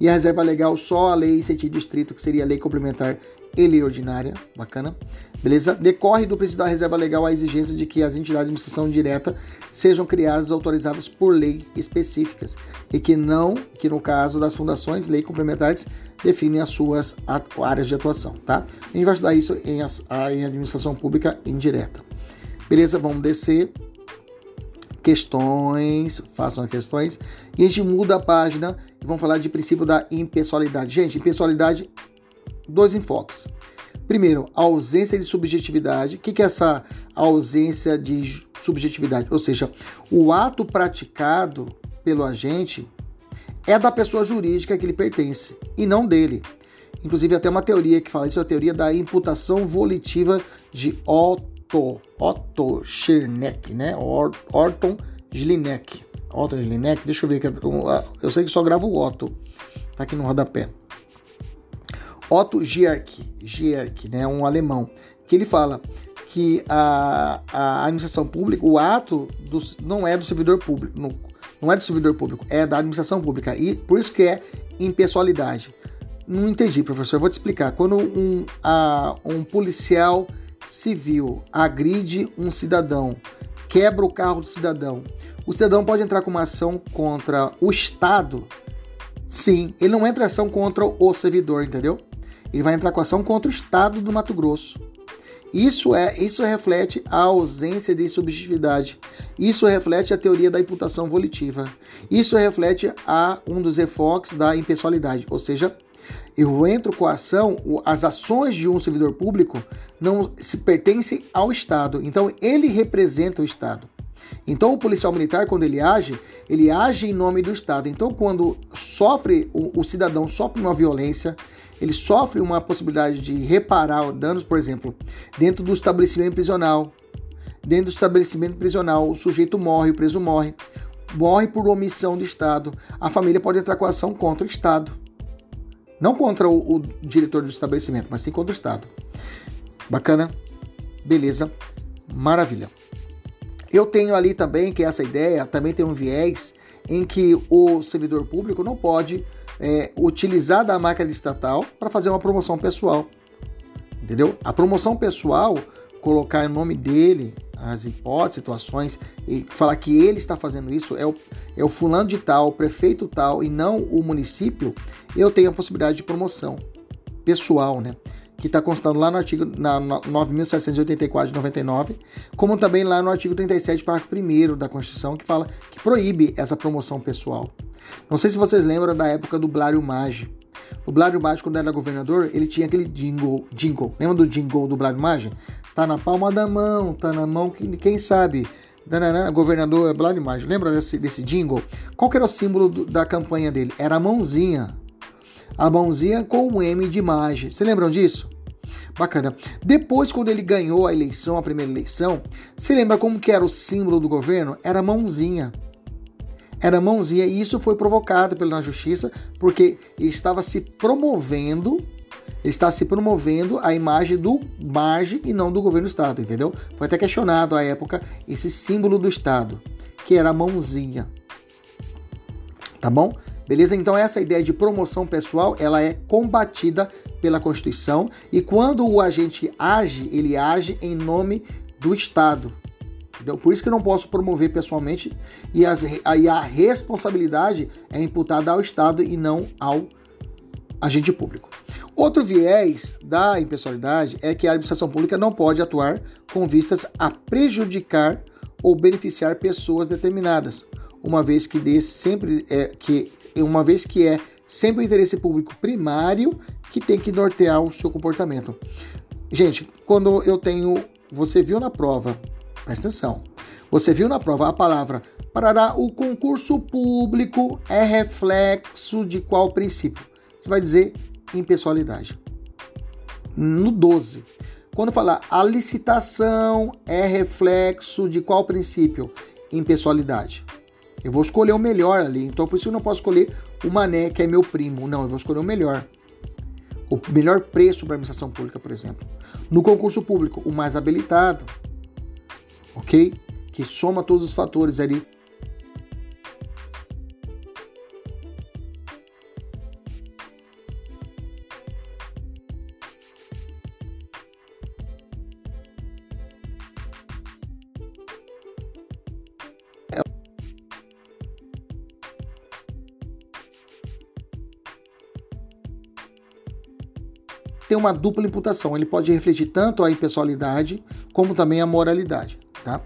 E a reserva legal só a lei em sentido estrito, que seria a lei complementar e lei ordinária, bacana, beleza? Decorre do princípio da reserva legal a exigência de que as entidades de administração direta sejam criadas autorizadas por lei específicas e que não, que no caso das fundações, lei complementares definem as suas áreas de atuação, tá? A gente vai estudar isso em, em administração pública indireta. Beleza? Vamos descer. Questões, façam as questões. E a gente muda a página e vamos falar de princípio da impessoalidade. Gente, impessoalidade, dois enfoques. Primeiro, ausência de subjetividade. O que é essa ausência de subjetividade? Ou seja, o ato praticado pelo agente é da pessoa jurídica que ele pertence e não dele. Inclusive, até uma teoria que fala isso, é a teoria da imputação volitiva de Otto, Otto né? Orton Jelinek. Otto Jelinek, deixa eu ver. Eu sei que só gravo o Otto, tá aqui no rodapé. Otto Gierk, Gierk, né? Um alemão, que ele fala que a, a administração pública, o ato do, não é do servidor público, no, não é do servidor público, é da administração pública. E por isso que é impessoalidade. Não entendi, professor. Eu vou te explicar. Quando um, a, um policial civil agride um cidadão, quebra o carro do cidadão, o cidadão pode entrar com uma ação contra o Estado. Sim, ele não entra ação contra o servidor, entendeu? Ele vai entrar com ação contra o Estado do Mato Grosso. Isso é, isso reflete a ausência de subjetividade. Isso reflete a teoria da imputação volitiva. Isso reflete a um dos enfoques da impessoalidade, ou seja, eu entro com a ação, as ações de um servidor público não se pertencem ao Estado. Então ele representa o Estado. Então o policial militar, quando ele age, ele age em nome do Estado. Então quando sofre, o, o cidadão sofre uma violência, ele sofre uma possibilidade de reparar danos, por exemplo, dentro do estabelecimento prisional. Dentro do estabelecimento prisional, o sujeito morre, o preso morre. Morre por omissão do Estado. A família pode entrar com ação contra o Estado. Não contra o, o diretor do estabelecimento, mas sim contra o Estado. Bacana? Beleza? Maravilha. Eu tenho ali também que essa ideia também tem um viés em que o servidor público não pode é, utilizar da máquina estatal para fazer uma promoção pessoal. Entendeu? A promoção pessoal, colocar o nome dele, as hipóteses, situações, e falar que ele está fazendo isso, é o, é o fulano de tal, o prefeito tal, e não o município, eu tenho a possibilidade de promoção pessoal, né? que está constando lá no artigo na, 9.784 de 99, como também lá no artigo 37, parágrafo 1 da Constituição, que fala que proíbe essa promoção pessoal. Não sei se vocês lembram da época do Blário Maggi. O Blário Maggi, quando era governador, ele tinha aquele jingle, jingle. Lembra do jingle do Blário Maggi? Tá na palma da mão, tá na mão, quem sabe? Danana, governador Blário Maggi. Lembra desse, desse jingle? Qual era o símbolo do, da campanha dele? Era a mãozinha. A mãozinha com o M de Maggi. Vocês lembram disso? Bacana. Depois, quando ele ganhou a eleição, a primeira eleição, se lembra como que era o símbolo do governo? Era mãozinha. Era mãozinha e isso foi provocado pela justiça porque estava se promovendo, está se promovendo a imagem do margem e não do governo do estado, entendeu? Foi até questionado à época esse símbolo do estado, que era a mãozinha. Tá bom? Beleza? Então essa ideia de promoção pessoal, ela é combatida pela Constituição e quando o agente age, ele age em nome do Estado. Por isso que não posso promover pessoalmente e, as, aí a responsabilidade é imputada ao Estado e não ao agente público. Outro viés da impessoalidade é que a administração pública não pode atuar com vistas a prejudicar ou beneficiar pessoas determinadas, uma vez que dê sempre é, que uma vez que é sempre o interesse público primário que tem que nortear o seu comportamento. Gente, quando eu tenho, você viu na prova, presta atenção. Você viu na prova a palavra parará o concurso público é reflexo de qual princípio? Você vai dizer impessoalidade. No 12. Quando falar a licitação é reflexo de qual princípio? Impessoalidade. Eu vou escolher o melhor ali. Então, por isso eu não posso escolher o Mané, que é meu primo. Não, eu vou escolher o melhor. O melhor preço para a administração pública, por exemplo. No concurso público, o mais habilitado. Ok? Que soma todos os fatores ali tem uma dupla imputação. Ele pode refletir tanto a impessoalidade como também a moralidade, tá?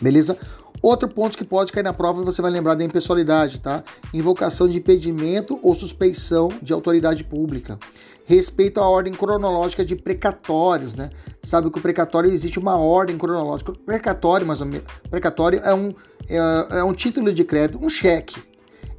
Beleza? Outro ponto que pode cair na prova você vai lembrar da impessoalidade, tá? Invocação de impedimento ou suspeição de autoridade pública. Respeito à ordem cronológica de precatórios, né? Sabe que o precatório existe uma ordem cronológica. Precatório, mais ou menos, precatório é um, é, é um título de crédito, um cheque,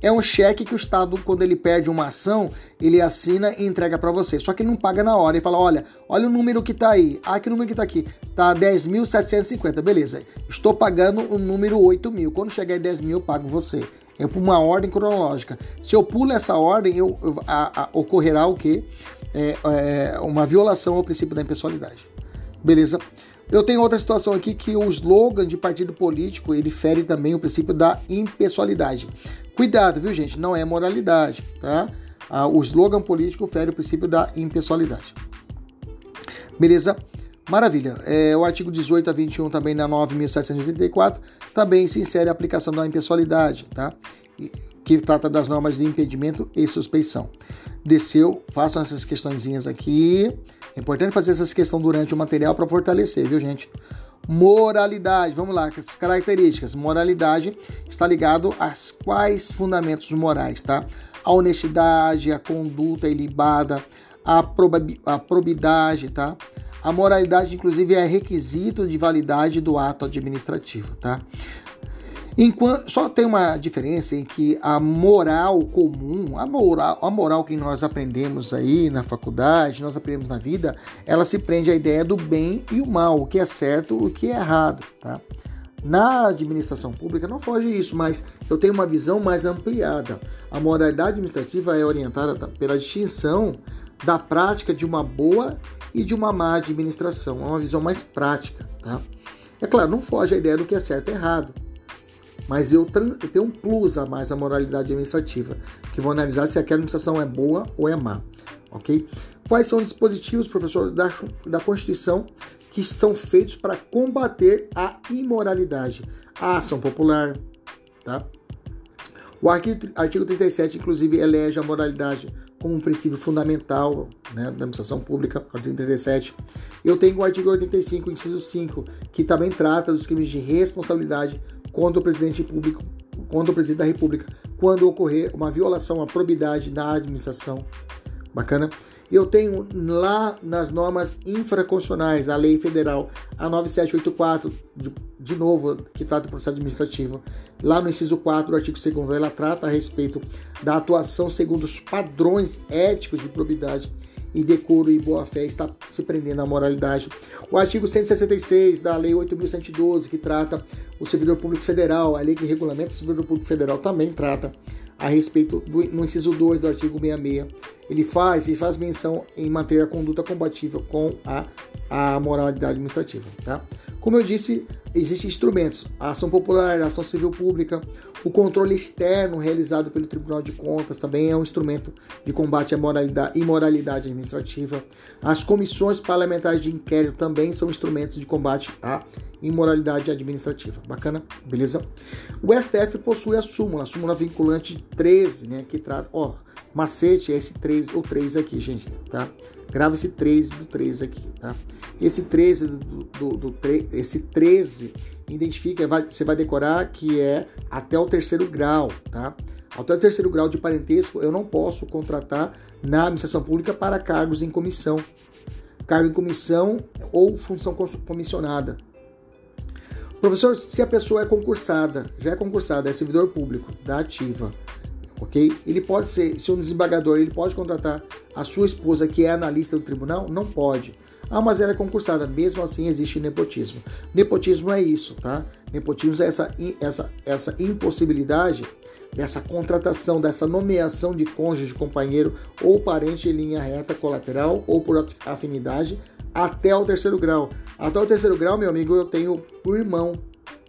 é um cheque que o Estado, quando ele perde uma ação, ele assina e entrega para você. Só que ele não paga na hora. Ele fala: olha, olha o número que tá aí. Ah, que número que tá aqui? Tá 10.750. Beleza. Estou pagando o número 8 mil. Quando chegar em 10 mil, eu pago você. É por uma ordem cronológica. Se eu pulo essa ordem, eu, eu a, a, ocorrerá o quê? É, é, uma violação ao princípio da impessoalidade. Beleza? Eu tenho outra situação aqui que o slogan de partido político ele fere também o princípio da impessoalidade. Cuidado, viu, gente? Não é moralidade, tá? Ah, o slogan político fere o princípio da impessoalidade. Beleza? Maravilha. É, o artigo 18 a 21 também na 9.734 também se insere a aplicação da impessoalidade, tá? Que trata das normas de impedimento e suspeição. Desceu, façam essas questõezinhas aqui. É importante fazer essas questões durante o material para fortalecer, viu, gente? Moralidade, vamos lá, as características. Moralidade está ligado às quais fundamentos morais, tá? A honestidade, a conduta ilibada, a, a probidade, tá? A moralidade, inclusive, é requisito de validade do ato administrativo, tá? Enquanto, só tem uma diferença em que a moral comum, a moral, a moral que nós aprendemos aí na faculdade, nós aprendemos na vida, ela se prende à ideia do bem e o mal, o que é certo, o que é errado, tá? Na administração pública não foge isso, mas eu tenho uma visão mais ampliada. A moralidade administrativa é orientada pela distinção da prática de uma boa e de uma má administração. É uma visão mais prática, tá? É claro, não foge a ideia do que é certo e errado mas eu, eu tenho um plus a mais a moralidade administrativa, que vou analisar se aquela administração é boa ou é má, ok? Quais são os dispositivos, professor, da, da Constituição que são feitos para combater a imoralidade? A ação popular, tá? O artigo, artigo 37, inclusive, elege a moralidade como um princípio fundamental né, da administração pública, artigo 37. Eu tenho o artigo 85, inciso 5, que também trata dos crimes de responsabilidade contra o presidente público, contra o presidente da República, quando ocorrer uma violação à probidade na administração. Bacana? Eu tenho lá nas normas infraconstitucionais, a lei federal, a 9784, de, de novo, que trata do processo administrativo. Lá no inciso 4 do artigo 2 ela trata a respeito da atuação segundo os padrões éticos de probidade e decoro e boa-fé está se prendendo à moralidade. O artigo 166 da Lei 8.112, que trata o servidor público federal, a lei que regulamenta o servidor público federal também trata a respeito do no inciso 2 do artigo 66. Ele faz e faz menção em manter a conduta combativa com a, a moralidade administrativa, tá? Como eu disse, existem instrumentos: a ação popular, a ação civil pública, o controle externo realizado pelo Tribunal de Contas também é um instrumento de combate à moralidade, imoralidade administrativa. As comissões parlamentares de inquérito também são instrumentos de combate à imoralidade administrativa. Bacana? Beleza? O STF possui a súmula, a súmula vinculante 13, né, que trata, ó, macete é esse 3, o 3 aqui, gente, tá? Grava esse 13 do 13 aqui, tá? Esse 13 do, do, do, do esse 13 identifica, vai, você vai decorar que é até o terceiro grau, tá? Até o terceiro grau de parentesco, eu não posso contratar na administração pública para cargos em comissão. Cargo em comissão ou função comissionada. Professor, se a pessoa é concursada, já é concursada, é servidor público da ativa, ok? Ele pode ser, se um desembargador, ele pode contratar a sua esposa que é analista do tribunal? Não pode. Ah, mas ela é concursada. Mesmo assim, existe nepotismo. Nepotismo é isso, tá? Nepotismo é essa, essa, essa impossibilidade dessa contratação, dessa nomeação de cônjuge, companheiro ou parente em linha reta colateral ou por afinidade até o terceiro grau. Até o terceiro grau, meu amigo, eu tenho o irmão,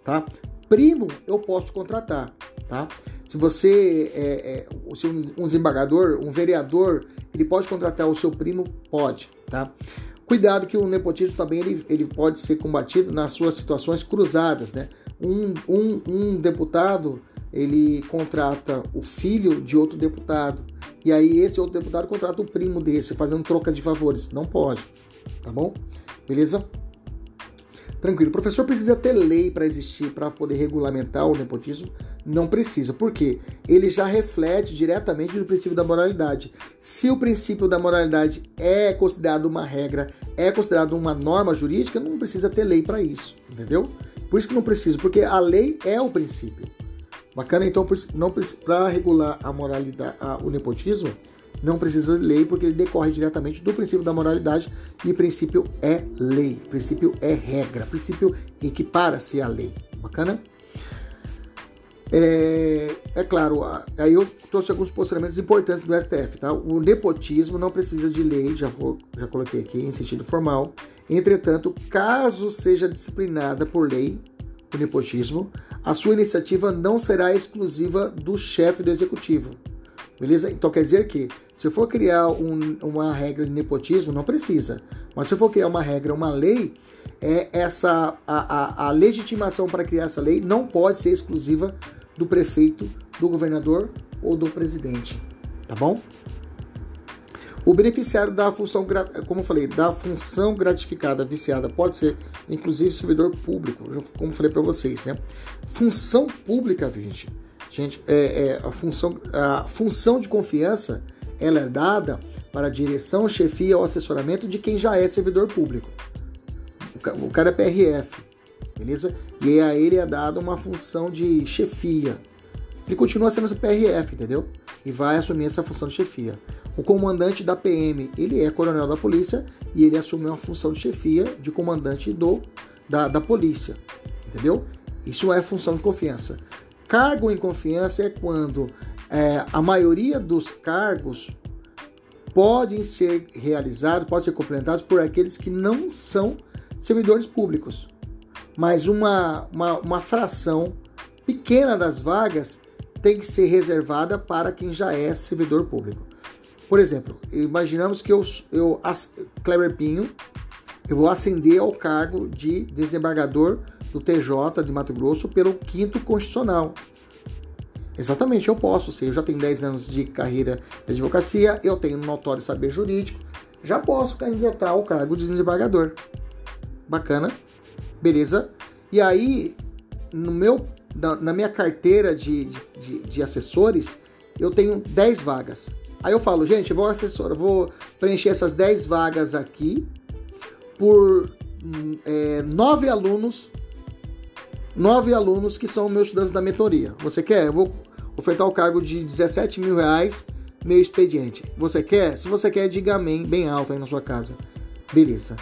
tá? Primo eu posso contratar, tá? Se você é, é um desembargador, um vereador, ele pode contratar o seu primo, pode, tá? Cuidado que o nepotismo também ele, ele pode ser combatido nas suas situações cruzadas, né? Um, um, um deputado ele contrata o filho de outro deputado e aí esse outro deputado contrata o primo desse, fazendo troca de favores. Não pode, tá bom? Beleza? Tranquilo. O professor precisa ter lei para existir, para poder regulamentar o nepotismo? Não precisa. Por quê? Ele já reflete diretamente no princípio da moralidade. Se o princípio da moralidade é considerado uma regra, é considerado uma norma jurídica, não precisa ter lei para isso, entendeu? Por isso que não precisa, porque a lei é o princípio. Bacana, então, para regular a moralidade, a, o nepotismo, não precisa de lei porque ele decorre diretamente do princípio da moralidade e princípio é lei, princípio é regra, princípio equipara-se à lei. Bacana? É, é, claro, aí eu trouxe alguns posicionamentos importantes do STF, tá? O nepotismo não precisa de lei, já, vou, já coloquei aqui em sentido formal. Entretanto, caso seja disciplinada por lei, o nepotismo, a sua iniciativa não será exclusiva do chefe do executivo. Beleza? Então quer dizer que se eu for criar um, uma regra de nepotismo, não precisa. Mas se eu for criar uma regra, uma lei, é essa a, a, a legitimação para criar essa lei não pode ser exclusiva do prefeito, do governador ou do presidente. Tá bom? O beneficiário da função, como eu falei, da função gratificada viciada pode ser, inclusive, servidor público, como eu falei para vocês, né? Função pública, gente, gente, é, é, a função, a função de confiança, ela é dada para direção, chefia ou assessoramento de quem já é servidor público. O cara é PRF, beleza? E a ele é dada uma função de chefia. Ele continua sendo esse PRF, entendeu? E vai assumir essa função de chefia. O comandante da PM, ele é coronel da polícia e ele assume uma função de chefia de comandante do da, da polícia, entendeu? Isso é função de confiança. Cargo em confiança é quando é, a maioria dos cargos podem ser realizados, podem ser complementados por aqueles que não são servidores públicos mas uma, uma, uma fração pequena das vagas tem que ser reservada para quem já é servidor público. Por exemplo, imaginamos que eu, eu Kleber Pinho, eu vou ascender ao cargo de desembargador do TJ de Mato Grosso pelo quinto constitucional. Exatamente, eu posso ser. Eu já tenho 10 anos de carreira de advocacia, eu tenho um notório saber jurídico, já posso candidatar ao cargo de desembargador. Bacana? beleza? E aí, no meu, na, na minha carteira de, de, de, assessores, eu tenho 10 vagas. Aí eu falo, gente, vou assessor, vou preencher essas 10 vagas aqui por é, nove alunos, nove alunos que são meus estudantes da mentoria. Você quer? Eu vou ofertar o cargo de 17 mil reais meu expediente. Você quer? Se você quer, diga amém bem alto aí na sua casa. Beleza.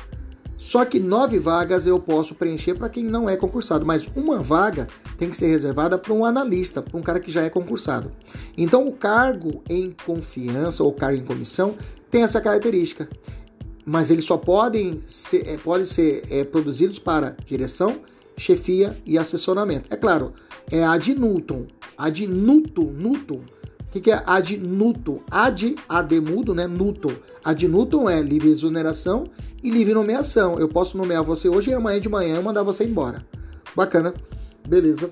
Só que nove vagas eu posso preencher para quem não é concursado, mas uma vaga tem que ser reservada para um analista, para um cara que já é concursado. Então o cargo em confiança ou cargo em comissão tem essa característica, mas eles só podem ser, é, podem ser é, produzidos para direção, chefia e assessoramento. É claro, é ad nutum, ad nutum, nutum que, que é ad nutum? Ad, ad mudo, né? Nutum. Ad nutum é livre exoneração e livre nomeação. Eu posso nomear você hoje e amanhã de manhã mandar você embora. Bacana. Beleza.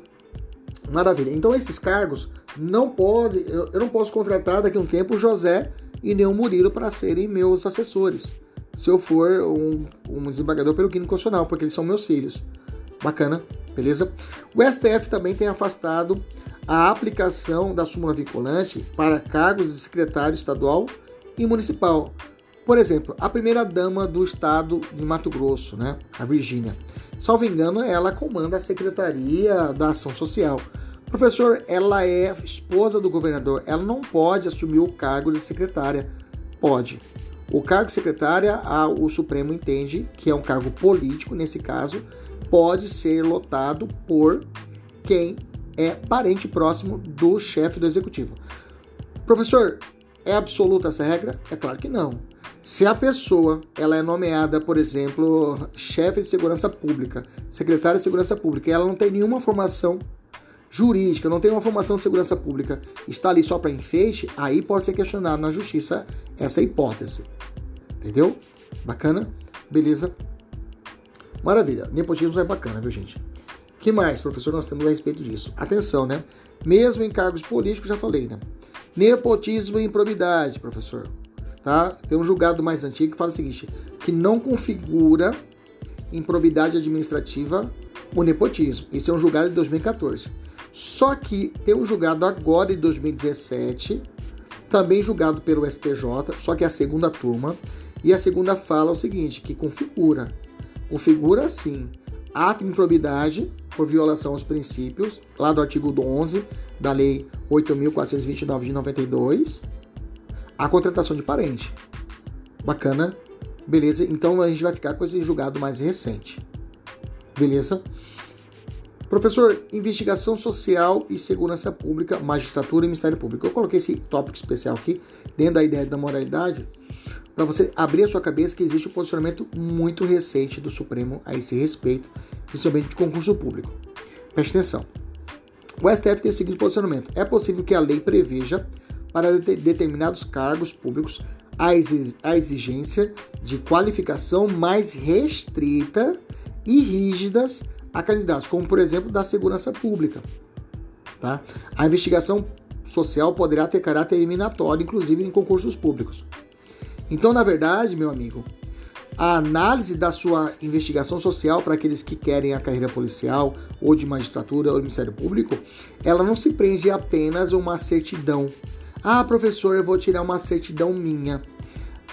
Maravilha. Então esses cargos não pode, eu, eu não posso contratar daqui a um tempo o José e nem o Murilo para serem meus assessores. Se eu for um, um desembargador pelo químico constitucional, porque eles são meus filhos. Bacana, beleza? O STF também tem afastado a aplicação da súmula vinculante para cargos de secretário estadual e municipal. Por exemplo, a primeira-dama do estado de Mato Grosso, né, a Virgínia. Salvo engano, ela comanda a Secretaria da Ação Social. Professor, ela é esposa do governador, ela não pode assumir o cargo de secretária. Pode. O cargo de secretária, o Supremo entende que é um cargo político, nesse caso, pode ser lotado por quem é parente próximo do chefe do executivo. Professor, é absoluta essa regra? É claro que não. Se a pessoa ela é nomeada, por exemplo, chefe de segurança pública, secretária de segurança pública, e ela não tem nenhuma formação jurídica, não tem uma formação de segurança pública, está ali só para enfeite, aí pode ser questionado na justiça essa hipótese. Entendeu? Bacana? Beleza? Maravilha. Nepotismo é bacana, viu, gente? que mais, professor, nós temos a respeito disso? Atenção, né? Mesmo em cargos políticos, já falei, né? Nepotismo e improbidade, professor. Tá? Tem um julgado mais antigo que fala o seguinte, que não configura improbidade administrativa o nepotismo. Isso é um julgado de 2014. Só que tem um julgado agora de 2017, também julgado pelo STJ, só que é a segunda turma, e a segunda fala o seguinte, que configura. Configura assim, de improbidade por violação aos princípios, lá do artigo 11 da Lei 8.429 de 92, a contratação de parente. Bacana? Beleza? Então a gente vai ficar com esse julgado mais recente. Beleza? Professor, investigação social e segurança pública, magistratura e Ministério Público. Eu coloquei esse tópico especial aqui, dentro da ideia da moralidade, para você abrir a sua cabeça que existe um posicionamento muito recente do Supremo a esse respeito, principalmente de concurso público. Preste atenção. O STF tem o seguinte posicionamento: é possível que a lei preveja para determinados cargos públicos a exigência de qualificação mais restrita e rígidas a candidatos, como por exemplo da segurança pública. Tá? A investigação social poderá ter caráter eliminatório, inclusive em concursos públicos. Então, na verdade, meu amigo, a análise da sua investigação social para aqueles que querem a carreira policial ou de magistratura ou Ministério Público, ela não se prende apenas a uma certidão. Ah, professor, eu vou tirar uma certidão minha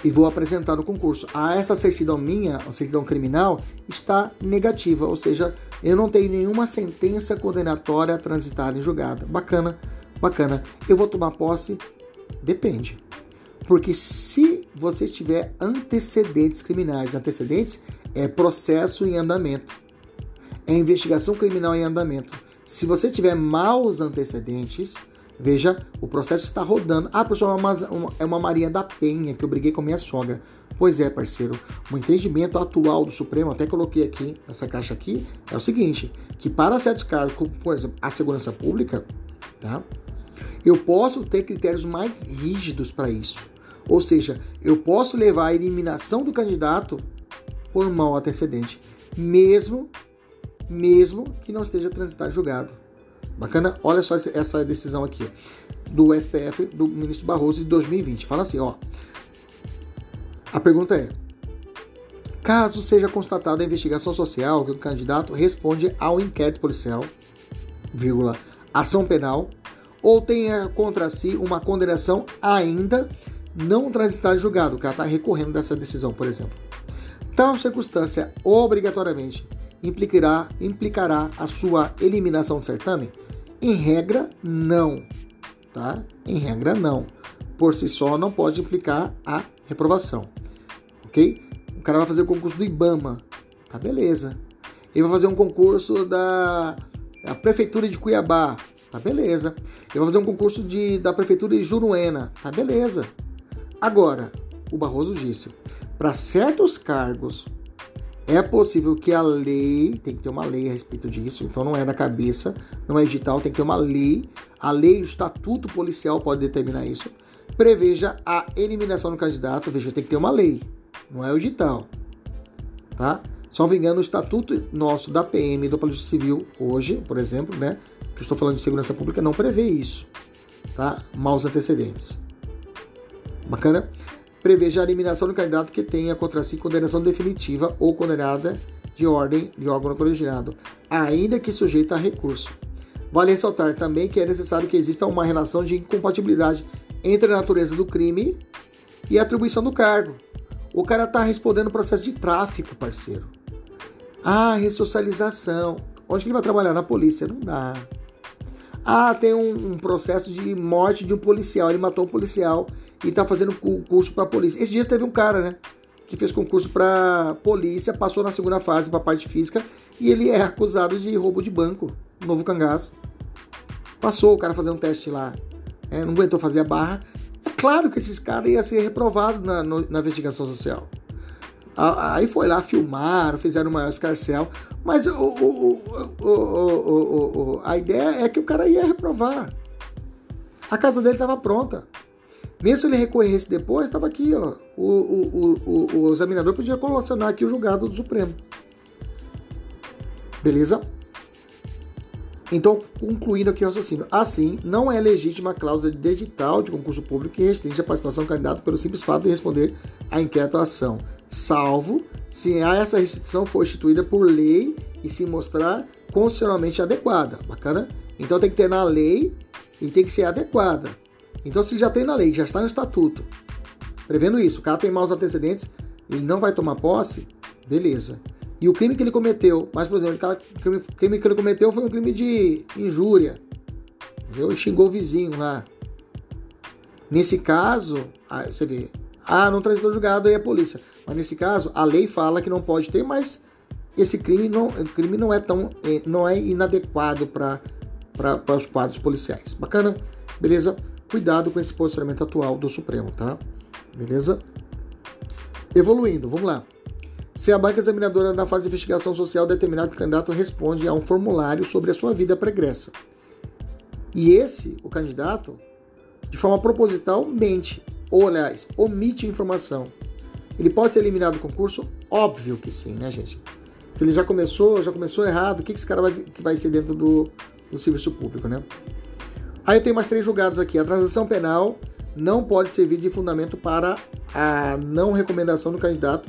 e vou apresentar no concurso. Ah, essa certidão minha, a certidão criminal, está negativa, ou seja, eu não tenho nenhuma sentença condenatória transitada em julgada. Bacana, bacana. Eu vou tomar posse? Depende. Porque se você tiver antecedentes criminais, antecedentes é processo em andamento, é investigação criminal em andamento. Se você tiver maus antecedentes, veja, o processo está rodando. Ah, professor, é uma Maria da Penha que eu briguei com minha sogra. Pois é, parceiro, o entendimento atual do Supremo, até coloquei aqui, nessa caixa aqui, é o seguinte, que para certos casos, como, por exemplo, a segurança pública, tá? Eu posso ter critérios mais rígidos para isso. Ou seja, eu posso levar a eliminação do candidato por mau antecedente, mesmo mesmo que não esteja transitado julgado. Bacana? Olha só essa decisão aqui do STF do ministro Barroso de 2020. Fala assim, ó. A pergunta é: caso seja constatada a investigação social que o candidato responde ao inquérito policial, vírgula, ação penal ou tenha contra si uma condenação ainda não transitar julgado, o cara está recorrendo dessa decisão, por exemplo. Tal circunstância obrigatoriamente implicará, implicará a sua eliminação do certame? Em regra, não. Tá? Em regra, não. por si só não pode implicar a reprovação, ok? O cara vai fazer o concurso do IBAMA, tá beleza. Ele vai fazer um concurso da Prefeitura de Cuiabá, tá beleza. Ele vai fazer um concurso de, da Prefeitura de Juruena, tá beleza. Agora, o Barroso disse, para certos cargos é possível que a lei, tem que ter uma lei a respeito disso, então não é da cabeça, não é digital, tem que ter uma lei. A lei, o estatuto policial pode determinar isso. Preveja a eliminação do candidato, veja, tem que ter uma lei, não é o digital. Tá? Só me engano, o estatuto nosso da PM do Polícia Civil hoje, por exemplo, né, que eu estou falando de segurança pública, não prevê isso. Tá? Maus antecedentes. Bacana? Preveja a eliminação do candidato que tenha contra si condenação definitiva ou condenada de ordem de órgão colegiado, ainda que sujeita a recurso. Vale ressaltar também que é necessário que exista uma relação de incompatibilidade entre a natureza do crime e a atribuição do cargo. O cara está respondendo processo de tráfico, parceiro. Ah, ressocialização. Onde que ele vai trabalhar? Na polícia? Não dá. Ah, tem um, um processo de morte de um policial. Ele matou um policial e está fazendo curso para polícia. Esses dias teve um cara, né? Que fez concurso para polícia, passou na segunda fase para parte física e ele é acusado de roubo de banco, novo cangaço. Passou o cara fazendo um teste lá, é, não aguentou fazer a barra. É claro que esses caras iam ser reprovados na, na investigação social. Aí foi lá, filmaram, fizeram o maior escarcel. Mas o, o, o, a ideia é que o cara ia reprovar. A casa dele estava pronta. Mesmo se ele recorresse depois, estava aqui, ó. O, o, o, o, examinador podia colacionar aqui o julgado do Supremo. Beleza? Então, concluindo aqui o raciocínio. Assim, não é legítima a cláusula de edital de concurso público que restringe a participação do candidato pelo simples fato de responder à inquérito à ação, salvo se essa restrição for instituída por lei e se mostrar constitucionalmente adequada. Bacana? Então tem que ter na lei e tem que ser adequada. Então, se já tem na lei, já está no estatuto, prevendo isso, o cara tem maus antecedentes, ele não vai tomar posse, beleza. E o crime que ele cometeu, mas, por exemplo, o crime que ele cometeu foi um crime de injúria, entendeu? Ele xingou o vizinho lá. Nesse caso, você vê, ah, não transitou julgado, aí é a polícia. Mas nesse caso, a lei fala que não pode ter, mas esse crime não, crime não é tão, é, não é inadequado para os quadros policiais. Bacana? Beleza? Cuidado com esse posicionamento atual do Supremo, tá? Beleza? Evoluindo, vamos lá. Se a banca examinadora na fase de investigação social determinar que o candidato responde a um formulário sobre a sua vida pregressa. E esse, o candidato, de forma proposital, mente, ou aliás, omite informação. Ele pode ser eliminado do concurso? Óbvio que sim, né, gente? Se ele já começou, já começou errado, o que esse cara vai, que vai ser dentro do, do serviço público, né? Aí eu tenho mais três julgados aqui. A transação penal não pode servir de fundamento para a não recomendação do candidato,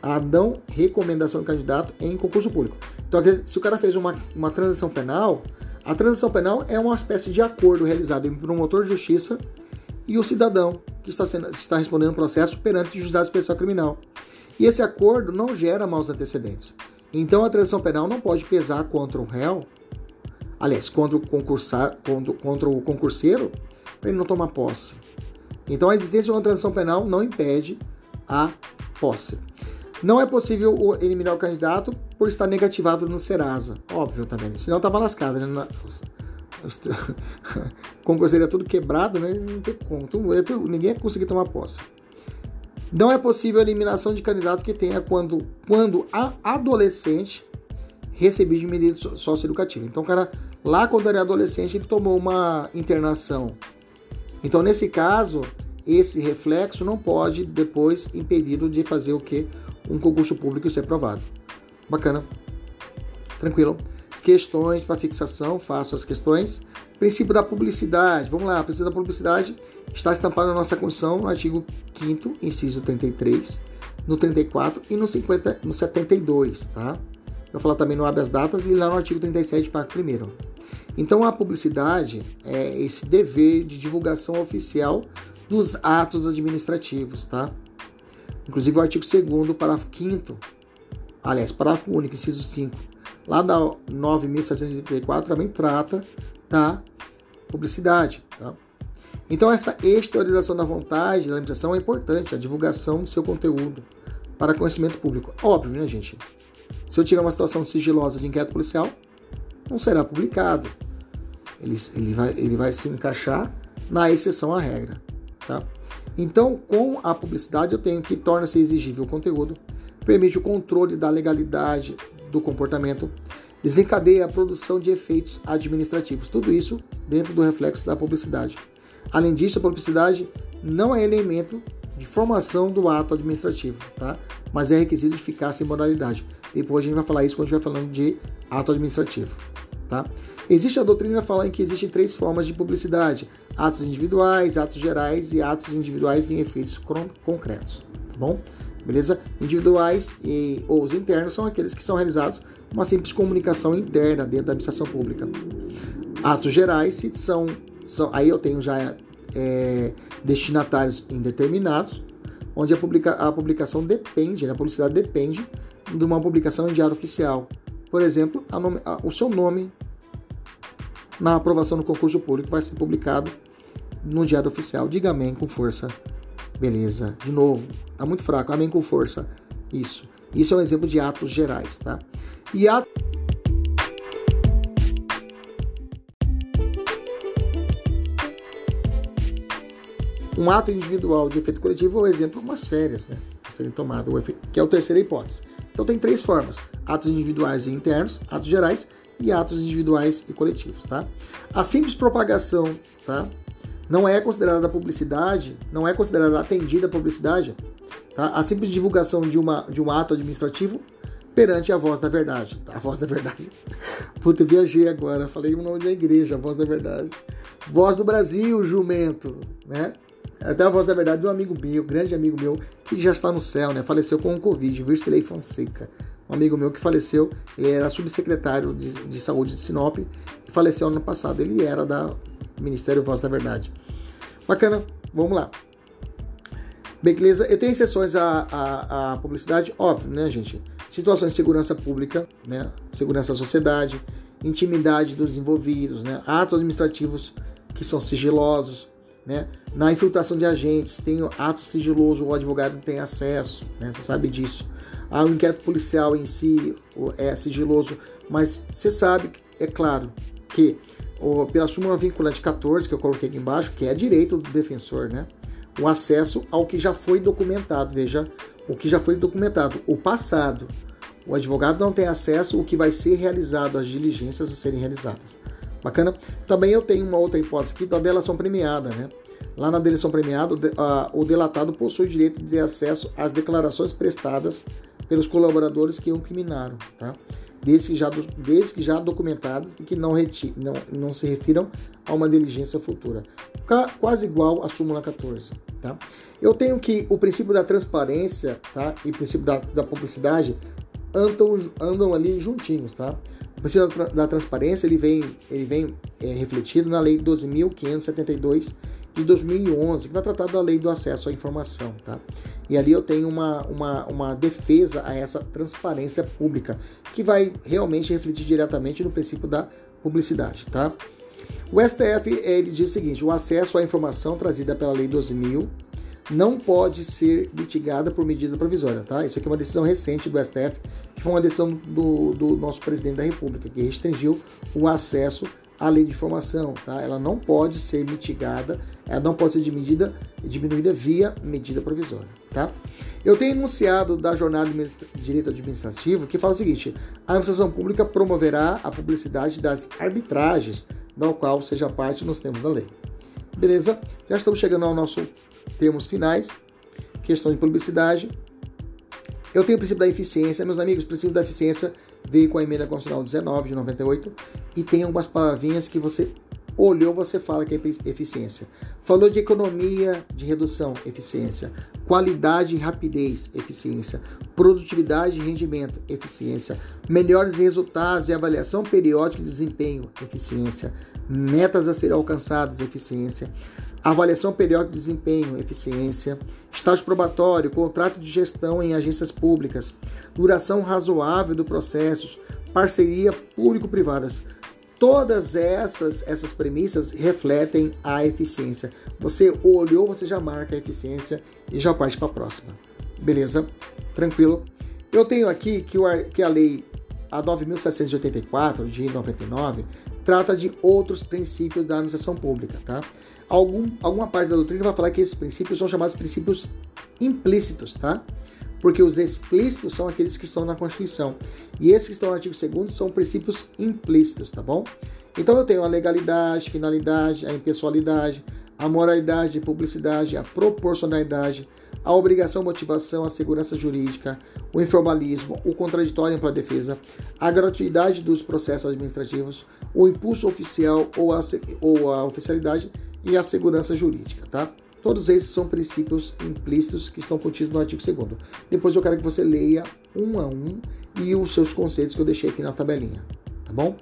a não recomendação do candidato em concurso público. Então, se o cara fez uma, uma transação penal, a transação penal é uma espécie de acordo realizado entre o promotor de justiça e o cidadão que está, sendo, está respondendo o processo perante o juizado especial criminal. E esse acordo não gera maus antecedentes. Então, a transação penal não pode pesar contra o réu aliás, contra o, concursar, contra, contra o concurseiro, para ele não tomar posse. Então, a existência de uma transição penal não impede a posse. Não é possível eliminar o candidato por estar negativado no Serasa. Óbvio também. Senão estava lascado, né? concurseiro é tudo quebrado, né? Não tem como. Ninguém ia conseguir tomar posse. Não é possível a eliminação de candidato que tenha quando, quando a adolescente recebido de medida socioeducativa. Então, o cara, lá quando era adolescente, ele tomou uma internação. Então, nesse caso, esse reflexo não pode depois impedi-lo de fazer o que? Um concurso público ser aprovado. Bacana. Tranquilo. Questões para fixação, faço as questões. Princípio da publicidade. Vamos lá, princípio da publicidade está estampado na nossa Constituição, no artigo 5 inciso 33, no 34 e no, 50, no 72, tá? Eu falar também no habeas datas e lá no artigo 37, parágrafo 1 Então, a publicidade é esse dever de divulgação oficial dos atos administrativos, tá? Inclusive o artigo 2 parágrafo 5 aliás, parágrafo único, inciso 5, lá da 9.734 também trata da publicidade, tá? Então, essa exteriorização da vontade da administração é importante, a divulgação do seu conteúdo para conhecimento público. Óbvio, né, gente? Se eu tiver uma situação sigilosa de inquérito policial, não será publicado. Ele, ele, vai, ele vai se encaixar na exceção à regra. Tá? Então, com a publicidade, eu tenho que torna-se exigível o conteúdo, permite o controle da legalidade do comportamento, desencadeia a produção de efeitos administrativos. Tudo isso dentro do reflexo da publicidade. Além disso, a publicidade não é elemento de formação do ato administrativo, tá? mas é requisito de eficácia e moralidade. Depois a gente vai falar isso quando estiver falando de ato administrativo. Tá? Existe a doutrina falando que existem três formas de publicidade: atos individuais, atos gerais e atos individuais em efeitos concretos. Tá bom? Beleza? Individuais e, ou os internos são aqueles que são realizados uma simples comunicação interna dentro da administração pública. Atos gerais são, são aí eu tenho já é, destinatários indeterminados, onde a, publica, a publicação depende, né, a publicidade depende de uma publicação em diário oficial. Por exemplo, a nome, a, o seu nome na aprovação do concurso público vai ser publicado no diário oficial. Diga amém com força. Beleza. De novo, tá muito fraco. Amém com força. Isso. Isso é um exemplo de atos gerais, tá? E atos Um ato individual de efeito coletivo é o exemplo umas férias, né? A serem tomadas, que é a terceira hipótese. Então tem três formas: atos individuais e internos, atos gerais e atos individuais e coletivos, tá? A simples propagação, tá? Não é considerada publicidade, não é considerada atendida publicidade, tá? A simples divulgação de, uma, de um ato administrativo perante a voz da verdade. Tá? A voz da verdade. Puta, viajei agora, falei o nome da igreja, a voz da verdade. Voz do Brasil, jumento, né? Até a voz da verdade de um amigo meu, grande amigo meu, que já está no céu, né? Faleceu com o Covid, Virsilei Fonseca. Um amigo meu que faleceu, ele era subsecretário de, de saúde de Sinop e faleceu ano passado. Ele era da Ministério Voz da Verdade. Bacana, vamos lá. Beleza, eu tenho exceções à, à, à, publicidade, óbvio, né, gente? Situações de segurança pública, né? Segurança da sociedade, intimidade dos envolvidos, né? Atos administrativos que são sigilosos, né? Na infiltração de agentes, tem atos sigilosos, o advogado não tem acesso, né? você sabe disso. Ah, o inquérito policial em si é sigiloso, mas você sabe, é claro, que pela súmula vinculante 14, que eu coloquei aqui embaixo, que é direito do defensor, né? o acesso ao que já foi documentado. Veja, o que já foi documentado, o passado. O advogado não tem acesso ao que vai ser realizado, as diligências a serem realizadas. Bacana? Também eu tenho uma outra hipótese aqui da delação premiada, né? Lá na delação premiada, o delatado possui direito de acesso às declarações prestadas pelos colaboradores que o incriminaram, tá? Desde que já, desde que já documentadas e que não, reti, não, não se refiram a uma diligência futura. Quase igual à súmula 14, tá? Eu tenho que o princípio da transparência, tá? E o princípio da, da publicidade andam, andam ali juntinhos, tá? O princípio da, transparência ele vem, ele vem é, refletido na Lei 12.572 de 2011, que vai tratar da Lei do Acesso à Informação, tá? E ali eu tenho uma, uma, uma defesa a essa transparência pública, que vai realmente refletir diretamente no princípio da publicidade, tá? O STF ele diz o seguinte: o acesso à informação trazida pela Lei 12.000 não pode ser mitigada por medida provisória, tá? Isso aqui é uma decisão recente do STF, que foi uma decisão do, do nosso presidente da República, que restringiu o acesso à lei de informação, tá? Ela não pode ser mitigada, ela não pode ser diminuída, diminuída via medida provisória, tá? Eu tenho enunciado da jornada de direito administrativo que fala o seguinte: a administração pública promoverá a publicidade das arbitragens, da qual seja parte nos termos da lei. Beleza? Já estamos chegando ao nosso termos finais, questão de publicidade. Eu tenho o princípio da eficiência, meus amigos, o princípio da eficiência veio com a emenda constitucional 19 de 98 e tem algumas palavrinhas que você olhou, você fala que é eficiência. Falou de economia, de redução, eficiência. Qualidade e rapidez, eficiência. Produtividade e rendimento, eficiência. Melhores resultados e avaliação periódica de desempenho, eficiência. Metas a serem alcançadas, eficiência avaliação periódica de desempenho, eficiência, estágio probatório, contrato de gestão em agências públicas, duração razoável do processos, parceria público-privadas. todas essas, essas premissas refletem a eficiência. Você olhou, você já marca a eficiência e já parte para a próxima. Beleza? Tranquilo? Eu tenho aqui que, o, que a lei a 9.784 de 99 trata de outros princípios da administração pública, tá? Algum, alguma parte da doutrina vai falar que esses princípios são chamados princípios implícitos, tá? Porque os explícitos são aqueles que estão na Constituição. E esses que estão no artigo 2 são princípios implícitos, tá bom? Então eu tenho a legalidade, finalidade, a impessoalidade, a moralidade, a publicidade, a proporcionalidade, a obrigação, motivação, a segurança jurídica, o informalismo, o contraditório para a defesa, a gratuidade dos processos administrativos, o impulso oficial ou a, ou a oficialidade e a segurança jurídica, tá? Todos esses são princípios implícitos que estão contidos no artigo 2 Depois eu quero que você leia um a um e os seus conceitos que eu deixei aqui na tabelinha, tá bom?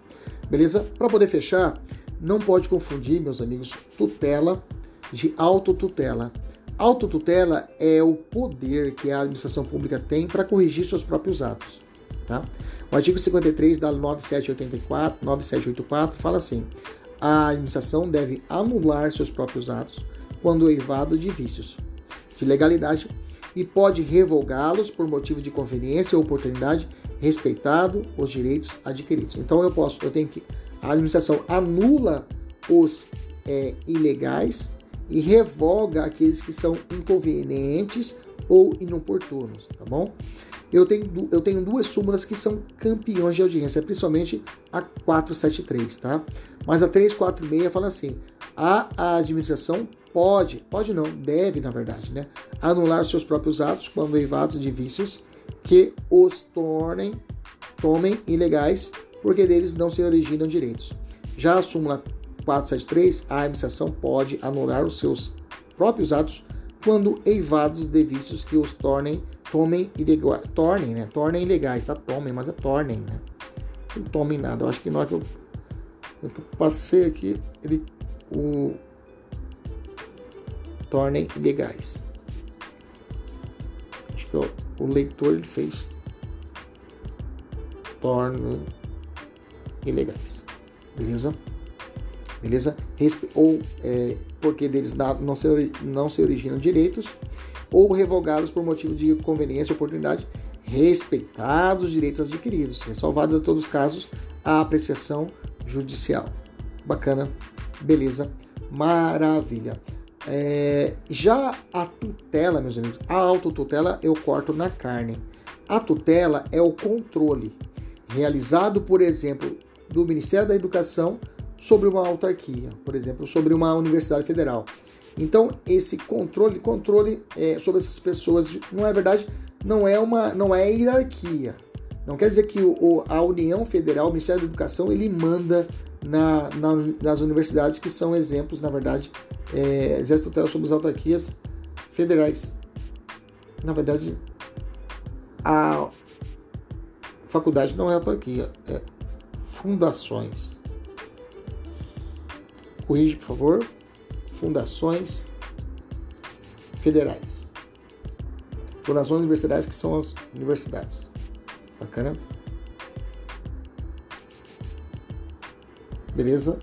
Beleza? Para poder fechar, não pode confundir, meus amigos, tutela de autotutela. Autotutela é o poder que a administração pública tem para corrigir seus próprios atos. Tá? O artigo 53 da 9784, 9784 fala assim: a administração deve anular seus próprios atos quando eivado de vícios de legalidade e pode revogá-los por motivo de conveniência ou oportunidade, respeitado os direitos adquiridos. Então eu posso, eu tenho que a administração anula os é, ilegais e revoga aqueles que são inconvenientes ou inoportunos, tá bom? Eu tenho, eu tenho duas súmulas que são campeões de audiência, principalmente a 473, tá? Mas a 346 fala assim: a administração pode, pode não, deve, na verdade, né? Anular seus próprios atos quando eivados de vícios que os tornem, tomem ilegais, porque deles não se originam direitos. Já a súmula 473, a administração pode anular os seus próprios atos quando eivados de vícios que os tornem, tomem ilegais, tornem, né? Tornem ilegais, tá? Tomem, mas é tornem, né? Não tomem nada. Eu acho que na hora que eu, eu passei aqui, ele o tornem ilegais. Acho que o, o leitor ele fez tornem ilegais. Beleza? Beleza? Ou é, porque deles não se, não se originam direitos, ou revogados por motivo de conveniência ou oportunidade, respeitados os direitos adquiridos, ressalvados em todos os casos a apreciação judicial. Bacana, beleza, maravilha. É, já a tutela, meus amigos, a autotutela eu corto na carne. A tutela é o controle realizado, por exemplo, do Ministério da Educação sobre uma autarquia, por exemplo, sobre uma universidade federal. Então, esse controle, controle é, sobre essas pessoas, não é verdade, não é uma, não é hierarquia. Não quer dizer que o, a União Federal, o Ministério da Educação, ele manda na, na, nas universidades que são exemplos, na verdade, é, exerce tutela sobre as autarquias federais. Na verdade, a faculdade não é autarquia, é fundações corrige, por favor. Fundações federais. Fundações universitárias que são as universidades. Bacana? Beleza?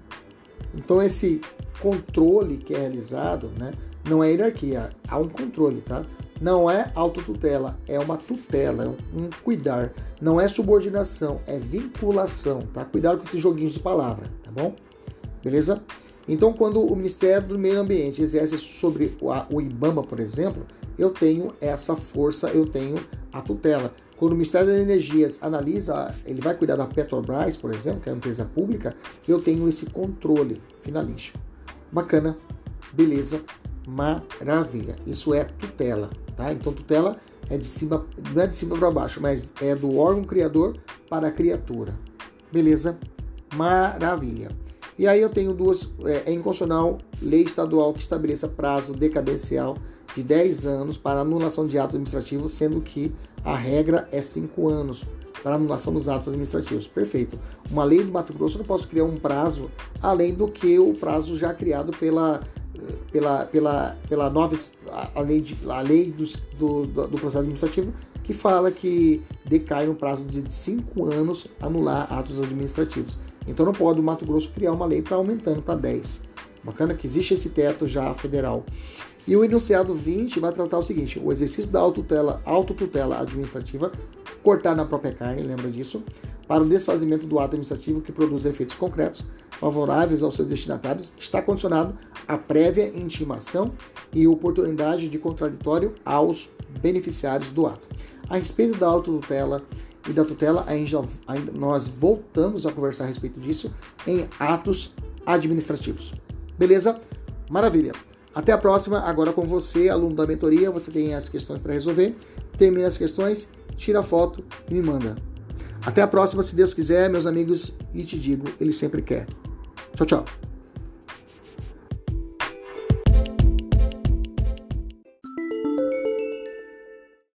Então esse controle que é realizado, né, não é hierarquia, há um controle, tá? Não é autotutela, é uma tutela, é um cuidar. Não é subordinação, é vinculação, tá? Cuidado com esses joguinhos de palavra, tá bom? Beleza? Então, quando o Ministério do Meio Ambiente exerce sobre o IBAMA, por exemplo, eu tenho essa força, eu tenho a tutela. Quando o Ministério das Energias analisa, ele vai cuidar da Petrobras, por exemplo, que é uma empresa pública, eu tenho esse controle finalístico. Bacana, beleza, maravilha. Isso é tutela, tá? Então, tutela é de cima, não é de cima para baixo, mas é do órgão criador para a criatura. Beleza? Maravilha. E aí eu tenho duas, é, é inconstitucional lei estadual que estabeleça prazo decadencial de 10 anos para anulação de atos administrativos, sendo que a regra é 5 anos para anulação dos atos administrativos. Perfeito. Uma lei do Mato Grosso eu não posso criar um prazo além do que o prazo já criado pela pela, pela, pela nova a, lei, de, a lei do, do, do processo administrativo que fala que decai no prazo de 5 anos anular atos administrativos. Então não pode o Mato Grosso criar uma lei para aumentando para 10. Bacana que existe esse teto já federal. E o enunciado 20 vai tratar o seguinte: o exercício da autotutela, autotutela administrativa, cortar na própria carne, lembra disso, para o desfazimento do ato administrativo que produz efeitos concretos favoráveis aos seus destinatários, está condicionado à prévia intimação e oportunidade de contraditório aos beneficiários do ato. A respeito da autotutela e da tutela, ainda, nós voltamos a conversar a respeito disso em atos administrativos. Beleza? Maravilha! Até a próxima, agora com você, aluno da mentoria, você tem as questões para resolver. Termina as questões, tira a foto e me manda. Até a próxima, se Deus quiser, meus amigos, e te digo, Ele sempre quer. Tchau, tchau.